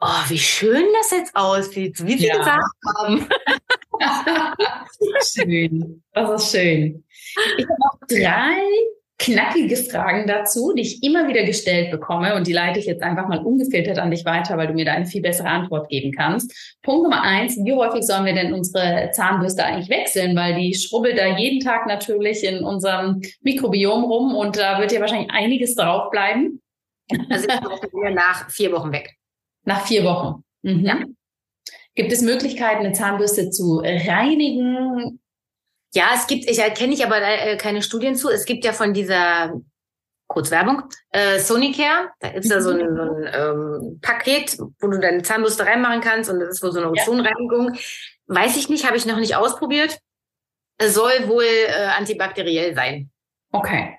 oh, wie schön das jetzt aussieht, wie sie ja. gesagt haben. schön. Das ist schön. Ich habe noch drei knackige Fragen dazu, die ich immer wieder gestellt bekomme und die leite ich jetzt einfach mal ungefiltert an dich weiter, weil du mir da eine viel bessere Antwort geben kannst. Punkt Nummer eins, wie häufig sollen wir denn unsere Zahnbürste eigentlich wechseln? Weil die schrubbelt da jeden Tag natürlich in unserem Mikrobiom rum und da wird ja wahrscheinlich einiges draufbleiben. Also ich nach vier Wochen weg. Nach vier Wochen. Mhm. Ja. Gibt es Möglichkeiten, eine Zahnbürste zu reinigen? Ja, es gibt, ich erkenne ich aber äh, keine Studien zu. Es gibt ja von dieser Kurzwerbung, äh, Sonicare, da ist ja so ein, so ein ähm, Paket, wo du deine Zahnbürste reinmachen kannst und das ist wohl so eine Ozonreinigung. Ja. Weiß ich nicht, habe ich noch nicht ausprobiert. Es soll wohl äh, antibakteriell sein. Okay.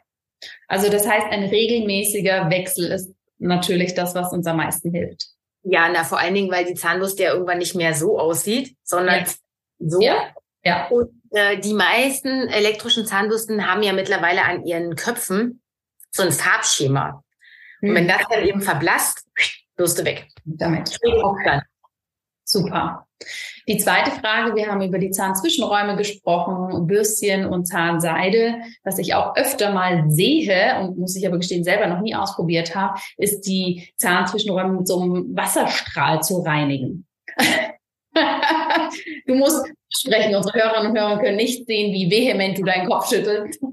Also das heißt, ein regelmäßiger Wechsel ist natürlich das, was uns am meisten hilft. Ja, na, vor allen Dingen, weil die Zahnbürste ja irgendwann nicht mehr so aussieht, sondern ja. so. Ja. ja. Und äh, die meisten elektrischen Zahnbürsten haben ja mittlerweile an ihren Köpfen so ein Farbschema. Mhm. Und wenn hm. das dann eben verblasst, Bürste weg. Damit. Okay. Super. Die zweite Frage, wir haben über die Zahnzwischenräume gesprochen, Bürstchen und Zahnseide. Was ich auch öfter mal sehe und muss ich aber gestehen, selber noch nie ausprobiert habe, ist die Zahnzwischenräume mit so einem Wasserstrahl zu reinigen. du musst sprechen. Unsere Hörerinnen und Hörer können nicht sehen, wie vehement du deinen Kopf schüttelst.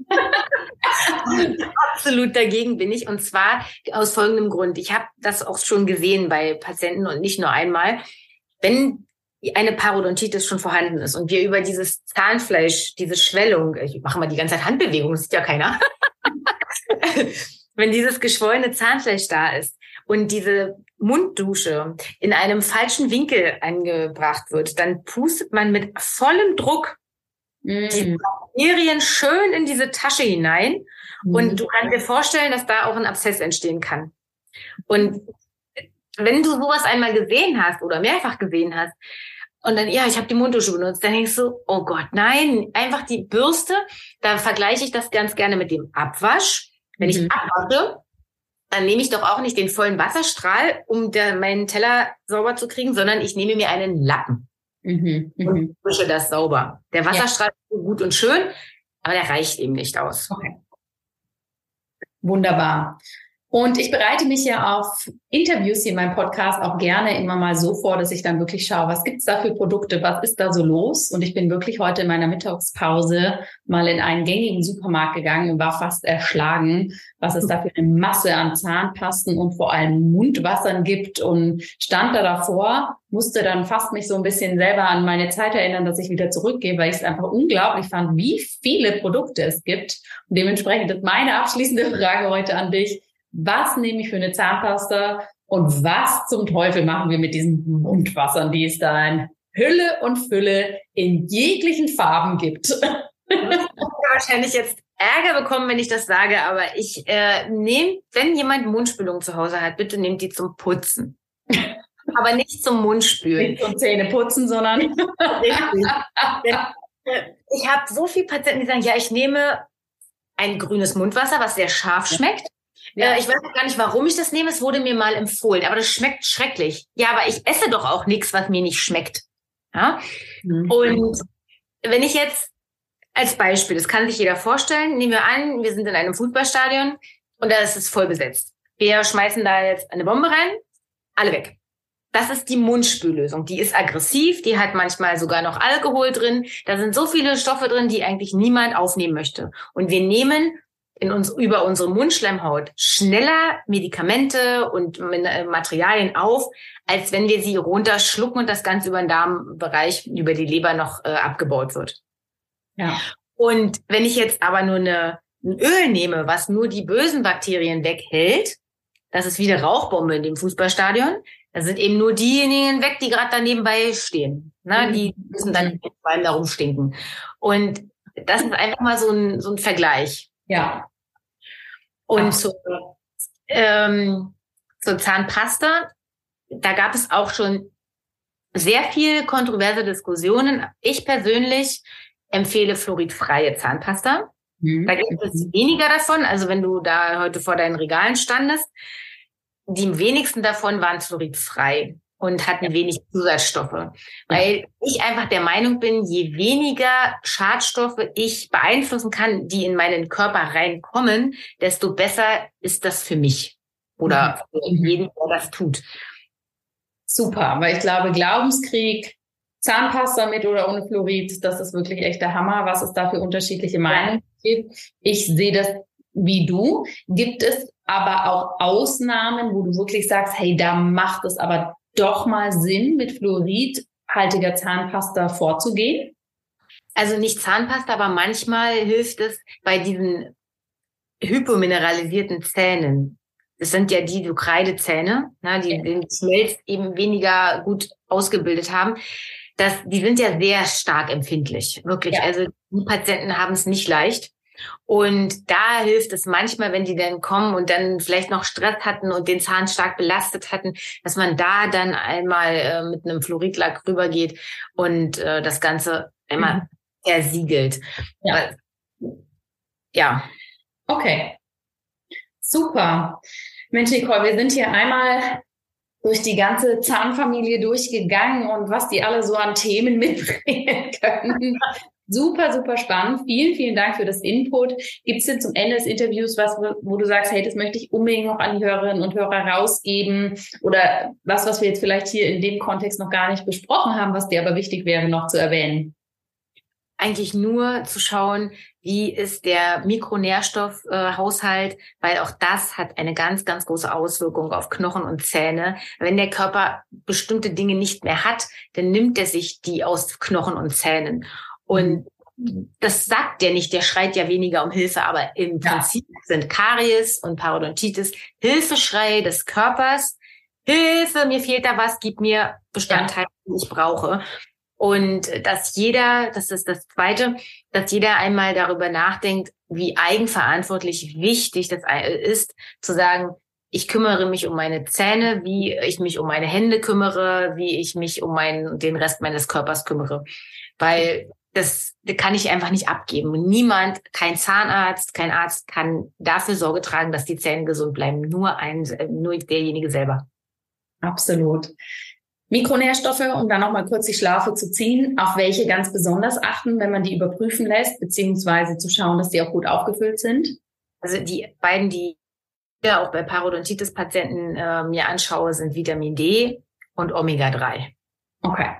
Absolut dagegen bin ich. Und zwar aus folgendem Grund. Ich habe das auch schon gesehen bei Patienten und nicht nur einmal. Wenn eine Parodontitis schon vorhanden ist und wir über dieses Zahnfleisch, diese Schwellung, ich mache mal die ganze Zeit Handbewegungen, sieht ja keiner. Wenn dieses geschwollene Zahnfleisch da ist und diese Munddusche in einem falschen Winkel angebracht wird, dann pustet man mit vollem Druck mm. die Bakterien schön in diese Tasche hinein mm. und du kannst dir vorstellen, dass da auch ein Abszess entstehen kann. Und wenn du sowas einmal gesehen hast oder mehrfach gesehen hast, und dann, ja, ich habe die Munddusche benutzt, dann denkst du, oh Gott, nein, einfach die Bürste. Da vergleiche ich das ganz gerne mit dem Abwasch. Wenn mhm. ich abwasche, dann nehme ich doch auch nicht den vollen Wasserstrahl, um der, meinen Teller sauber zu kriegen, sondern ich nehme mir einen Lappen mhm. und wische das sauber. Der Wasserstrahl ja. ist gut und schön, aber der reicht eben nicht aus. Okay. Wunderbar. Und ich bereite mich ja auf Interviews hier in meinem Podcast auch gerne immer mal so vor, dass ich dann wirklich schaue, was gibt's da für Produkte, was ist da so los? Und ich bin wirklich heute in meiner Mittagspause mal in einen gängigen Supermarkt gegangen und war fast erschlagen, was es da für eine Masse an Zahnpasten und vor allem Mundwassern gibt und stand da davor, musste dann fast mich so ein bisschen selber an meine Zeit erinnern, dass ich wieder zurückgehe, weil ich es einfach unglaublich fand, wie viele Produkte es gibt. Und dementsprechend ist meine abschließende Frage heute an dich was nehme ich für eine Zahnpasta und was zum Teufel machen wir mit diesen Mundwassern, die es da in Hülle und Fülle in jeglichen Farben gibt. Ich wahrscheinlich jetzt Ärger bekommen, wenn ich das sage, aber ich äh, nehme, wenn jemand Mundspülung zu Hause hat, bitte nehmt die zum Putzen. aber nicht zum Mundspülen. Nicht zum Zähneputzen, sondern. ich habe so viele Patienten, die sagen, ja, ich nehme ein grünes Mundwasser, was sehr scharf schmeckt. Ja. Äh, ich weiß gar nicht, warum ich das nehme. Es wurde mir mal empfohlen, aber das schmeckt schrecklich. Ja, aber ich esse doch auch nichts, was mir nicht schmeckt. Ja? Mhm. Und wenn ich jetzt als Beispiel, das kann sich jeder vorstellen, nehmen wir an, wir sind in einem Fußballstadion und da ist es voll besetzt. Wir schmeißen da jetzt eine Bombe rein, alle weg. Das ist die Mundspüllösung. Die ist aggressiv, die hat manchmal sogar noch Alkohol drin. Da sind so viele Stoffe drin, die eigentlich niemand aufnehmen möchte. Und wir nehmen in uns über unsere Mundschleimhaut schneller Medikamente und äh, Materialien auf, als wenn wir sie runterschlucken und das Ganze über den Darmbereich, über die Leber noch äh, abgebaut wird. Ja. Und wenn ich jetzt aber nur eine, ein Öl nehme, was nur die bösen Bakterien weghält, das ist wie eine Rauchbombe in dem Fußballstadion. Da sind eben nur diejenigen weg, die gerade da nebenbei stehen. Ne? Mhm. Die müssen dann vor allem darum stinken. Und das ist einfach mal so ein, so ein Vergleich. Ja. Und zur, ähm, zur Zahnpasta, da gab es auch schon sehr viel kontroverse Diskussionen. Ich persönlich empfehle fluoridfreie Zahnpasta. Mhm. Da gibt es weniger davon. Also wenn du da heute vor deinen Regalen standest, die wenigsten davon waren fluoridfrei und hatten wenig Zusatzstoffe. Weil ich einfach der Meinung bin, je weniger Schadstoffe ich beeinflussen kann, die in meinen Körper reinkommen, desto besser ist das für mich oder mhm. für jeden, der das tut. Super, weil ich glaube, Glaubenskrieg, Zahnpasta mit oder ohne Fluorid, das ist wirklich echt der Hammer, was es da für unterschiedliche Meinungen gibt. Ich sehe das wie du. Gibt es aber auch Ausnahmen, wo du wirklich sagst, hey, da macht es aber doch mal Sinn, mit fluoridhaltiger Zahnpasta vorzugehen? Also nicht Zahnpasta, aber manchmal hilft es bei diesen hypomineralisierten Zähnen. Das sind ja die, Kreidezähne, ne, die den Schmelz eben weniger gut ausgebildet haben. Das, die sind ja sehr stark empfindlich, wirklich. Ja. Also die Patienten haben es nicht leicht. Und da hilft es manchmal, wenn die dann kommen und dann vielleicht noch Stress hatten und den Zahn stark belastet hatten, dass man da dann einmal äh, mit einem Fluoridlack rübergeht und äh, das Ganze einmal mhm. versiegelt. Ja. ja. Okay. Super. Mensch, Nicole, wir sind hier einmal durch die ganze Zahnfamilie durchgegangen und was die alle so an Themen mitbringen können. Super, super spannend. Vielen, vielen Dank für das Input. Gibt es denn zum Ende des Interviews was, wo du sagst, hey, das möchte ich unbedingt noch an die Hörerinnen und Hörer rausgeben? Oder was, was wir jetzt vielleicht hier in dem Kontext noch gar nicht besprochen haben, was dir aber wichtig wäre, noch zu erwähnen? Eigentlich nur zu schauen, wie ist der Mikronährstoffhaushalt, äh, weil auch das hat eine ganz, ganz große Auswirkung auf Knochen und Zähne. Wenn der Körper bestimmte Dinge nicht mehr hat, dann nimmt er sich die aus Knochen und Zähnen. Und das sagt der nicht, der schreit ja weniger um Hilfe, aber im ja. Prinzip sind Karies und Parodontitis Hilfeschrei des Körpers. Hilfe, mir fehlt da was, gib mir Bestandteile, die ich brauche. Und dass jeder, das ist das Zweite, dass jeder einmal darüber nachdenkt, wie eigenverantwortlich wichtig das ist, zu sagen, ich kümmere mich um meine Zähne, wie ich mich um meine Hände kümmere, wie ich mich um meinen, den Rest meines Körpers kümmere. Weil das kann ich einfach nicht abgeben. Niemand, kein Zahnarzt, kein Arzt kann dafür Sorge tragen, dass die Zähne gesund bleiben. Nur ein, nur derjenige selber. Absolut. Mikronährstoffe, um dann nochmal kurz die Schlafe zu ziehen, auf welche ganz besonders achten, wenn man die überprüfen lässt, beziehungsweise zu schauen, dass die auch gut aufgefüllt sind? Also die beiden, die ich auch bei Parodontitis-Patienten äh, mir anschaue, sind Vitamin D und Omega-3. Okay.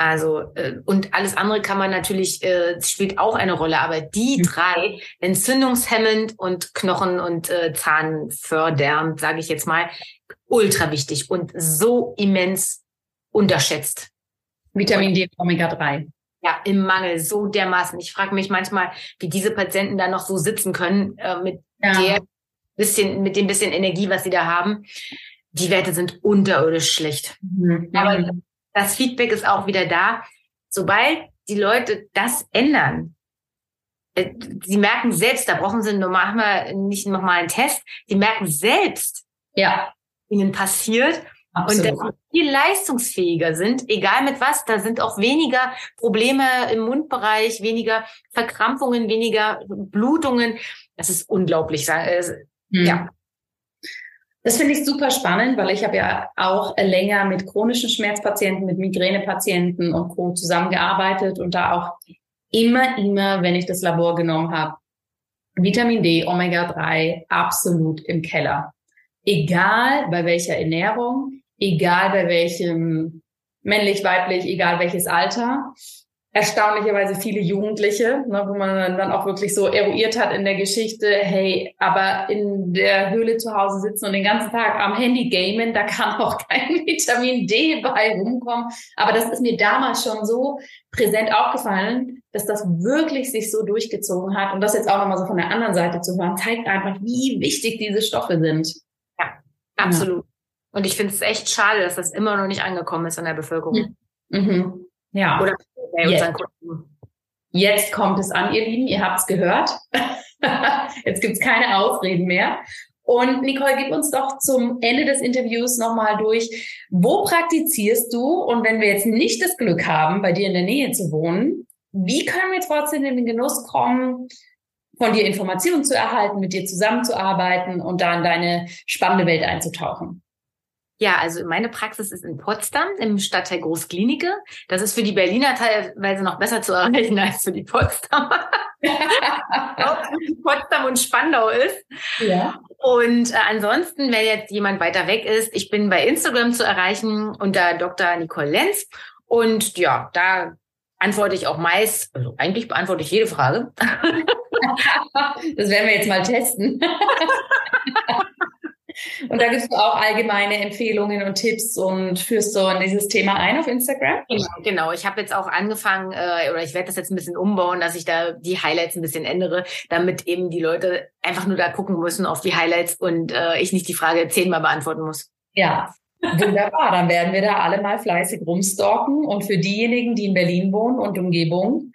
Also äh, und alles andere kann man natürlich äh, spielt auch eine Rolle, aber die mhm. drei entzündungshemmend und Knochen und äh, Zahn fördernd, sage ich jetzt mal, ultra wichtig und so immens unterschätzt. Vitamin D, Omega 3. Ja, im Mangel so dermaßen. Ich frage mich manchmal, wie diese Patienten da noch so sitzen können äh, mit ja. der bisschen mit dem bisschen Energie, was sie da haben. Die Werte sind unterirdisch schlecht. Mhm. Aber das Feedback ist auch wieder da. Sobald die Leute das ändern, äh, sie merken selbst, da brauchen sie nur manchmal nicht nochmal einen Test, sie merken selbst, ja. ihnen passiert. Absolut. Und dass sie viel leistungsfähiger sind, egal mit was, da sind auch weniger Probleme im Mundbereich, weniger Verkrampfungen, weniger Blutungen. Das ist unglaublich. Äh, hm. Ja, das finde ich super spannend, weil ich habe ja auch länger mit chronischen Schmerzpatienten, mit Migränepatienten und Co. zusammengearbeitet und da auch immer, immer, wenn ich das Labor genommen habe, Vitamin D, Omega-3 absolut im Keller. Egal bei welcher Ernährung, egal bei welchem männlich, weiblich, egal welches Alter erstaunlicherweise viele Jugendliche, ne, wo man dann auch wirklich so eruiert hat in der Geschichte, hey, aber in der Höhle zu Hause sitzen und den ganzen Tag am Handy gamen, da kann auch kein Vitamin D bei rumkommen. Aber das ist mir damals schon so präsent aufgefallen, dass das wirklich sich so durchgezogen hat. Und das jetzt auch nochmal so von der anderen Seite zu hören, zeigt einfach, wie wichtig diese Stoffe sind. Ja, absolut. Ja. Und ich finde es echt schade, dass das immer noch nicht angekommen ist in der Bevölkerung. Mhm. Ja. Oder bei unseren Kunden. Jetzt kommt es an, ihr Lieben, ihr habt es gehört. Jetzt gibt es keine Ausreden mehr. Und Nicole, gib uns doch zum Ende des Interviews nochmal durch, wo praktizierst du? Und wenn wir jetzt nicht das Glück haben, bei dir in der Nähe zu wohnen, wie können wir trotzdem in den Genuss kommen, von dir Informationen zu erhalten, mit dir zusammenzuarbeiten und da in deine spannende Welt einzutauchen? Ja, also meine Praxis ist in Potsdam im Stadtteil Großklinike. Das ist für die Berliner teilweise noch besser zu erreichen als für die Potsdamer. Potsdam und Spandau ist. Ja. Und äh, ansonsten, wenn jetzt jemand weiter weg ist, ich bin bei Instagram zu erreichen unter Dr. Nicole Lenz. Und ja, da antworte ich auch meist, also eigentlich beantworte ich jede Frage. das werden wir jetzt mal testen. Und da gibst du auch allgemeine Empfehlungen und Tipps und führst so in dieses Thema ein auf Instagram? Genau, genau. Ich habe jetzt auch angefangen, äh, oder ich werde das jetzt ein bisschen umbauen, dass ich da die Highlights ein bisschen ändere, damit eben die Leute einfach nur da gucken müssen auf die Highlights und äh, ich nicht die Frage zehnmal beantworten muss. Ja, Wunderbar, dann werden wir da alle mal fleißig rumstalken. Und für diejenigen, die in Berlin wohnen und Umgebung,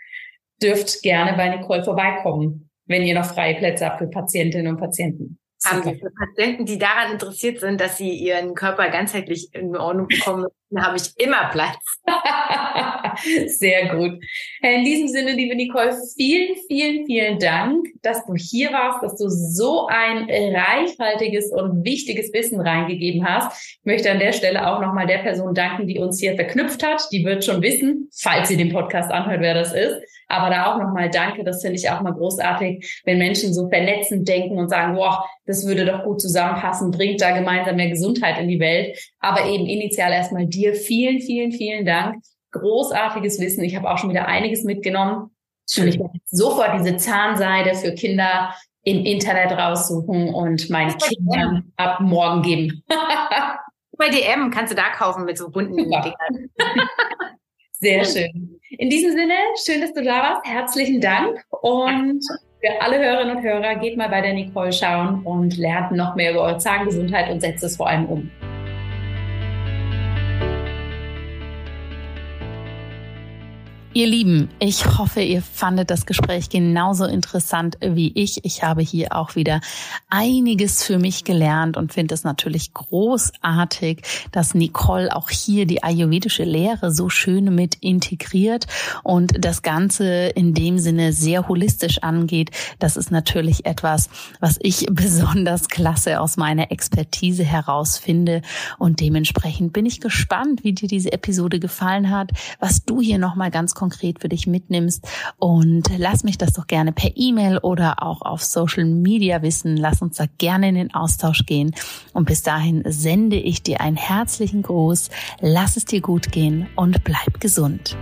dürft gerne bei Nicole vorbeikommen, wenn ihr noch freie Plätze habt für Patientinnen und Patienten haben wir für Patienten, die daran interessiert sind, dass sie ihren Körper ganzheitlich in Ordnung bekommen, habe ich immer Platz. Sehr gut. In diesem Sinne, liebe Nicole, vielen, vielen, vielen Dank, dass du hier warst, dass du so ein reichhaltiges und wichtiges Wissen reingegeben hast. Ich möchte an der Stelle auch nochmal der Person danken, die uns hier verknüpft hat. Die wird schon wissen, falls sie den Podcast anhört, wer das ist. Aber da auch nochmal danke, das finde ich auch mal großartig, wenn Menschen so vernetzend denken und sagen, boah, das würde doch gut zusammenpassen, bringt da gemeinsam mehr Gesundheit in die Welt. Aber eben initial erstmal dir vielen, vielen, vielen Dank. Großartiges Wissen. Ich habe auch schon wieder einiges mitgenommen. Und ich werde sofort diese Zahnseide für Kinder im Internet raussuchen und meinen Kindern ab morgen geben. Bei DM kannst du da kaufen mit so bunten Dingern. Sehr schön. In diesem Sinne, schön, dass du da warst. Herzlichen Dank. Und für alle Hörerinnen und Hörer, geht mal bei der Nicole schauen und lernt noch mehr über eure Zahngesundheit und setzt es vor allem um. Ihr Lieben, ich hoffe, ihr fandet das Gespräch genauso interessant wie ich. Ich habe hier auch wieder einiges für mich gelernt und finde es natürlich großartig, dass Nicole auch hier die ayurvedische Lehre so schön mit integriert und das Ganze in dem Sinne sehr holistisch angeht. Das ist natürlich etwas, was ich besonders klasse aus meiner Expertise heraus finde und dementsprechend bin ich gespannt, wie dir diese Episode gefallen hat, was du hier nochmal ganz konkret für dich mitnimmst. Und lass mich das doch gerne per E-Mail oder auch auf Social Media wissen. Lass uns da gerne in den Austausch gehen. Und bis dahin sende ich dir einen herzlichen Gruß. Lass es dir gut gehen und bleib gesund.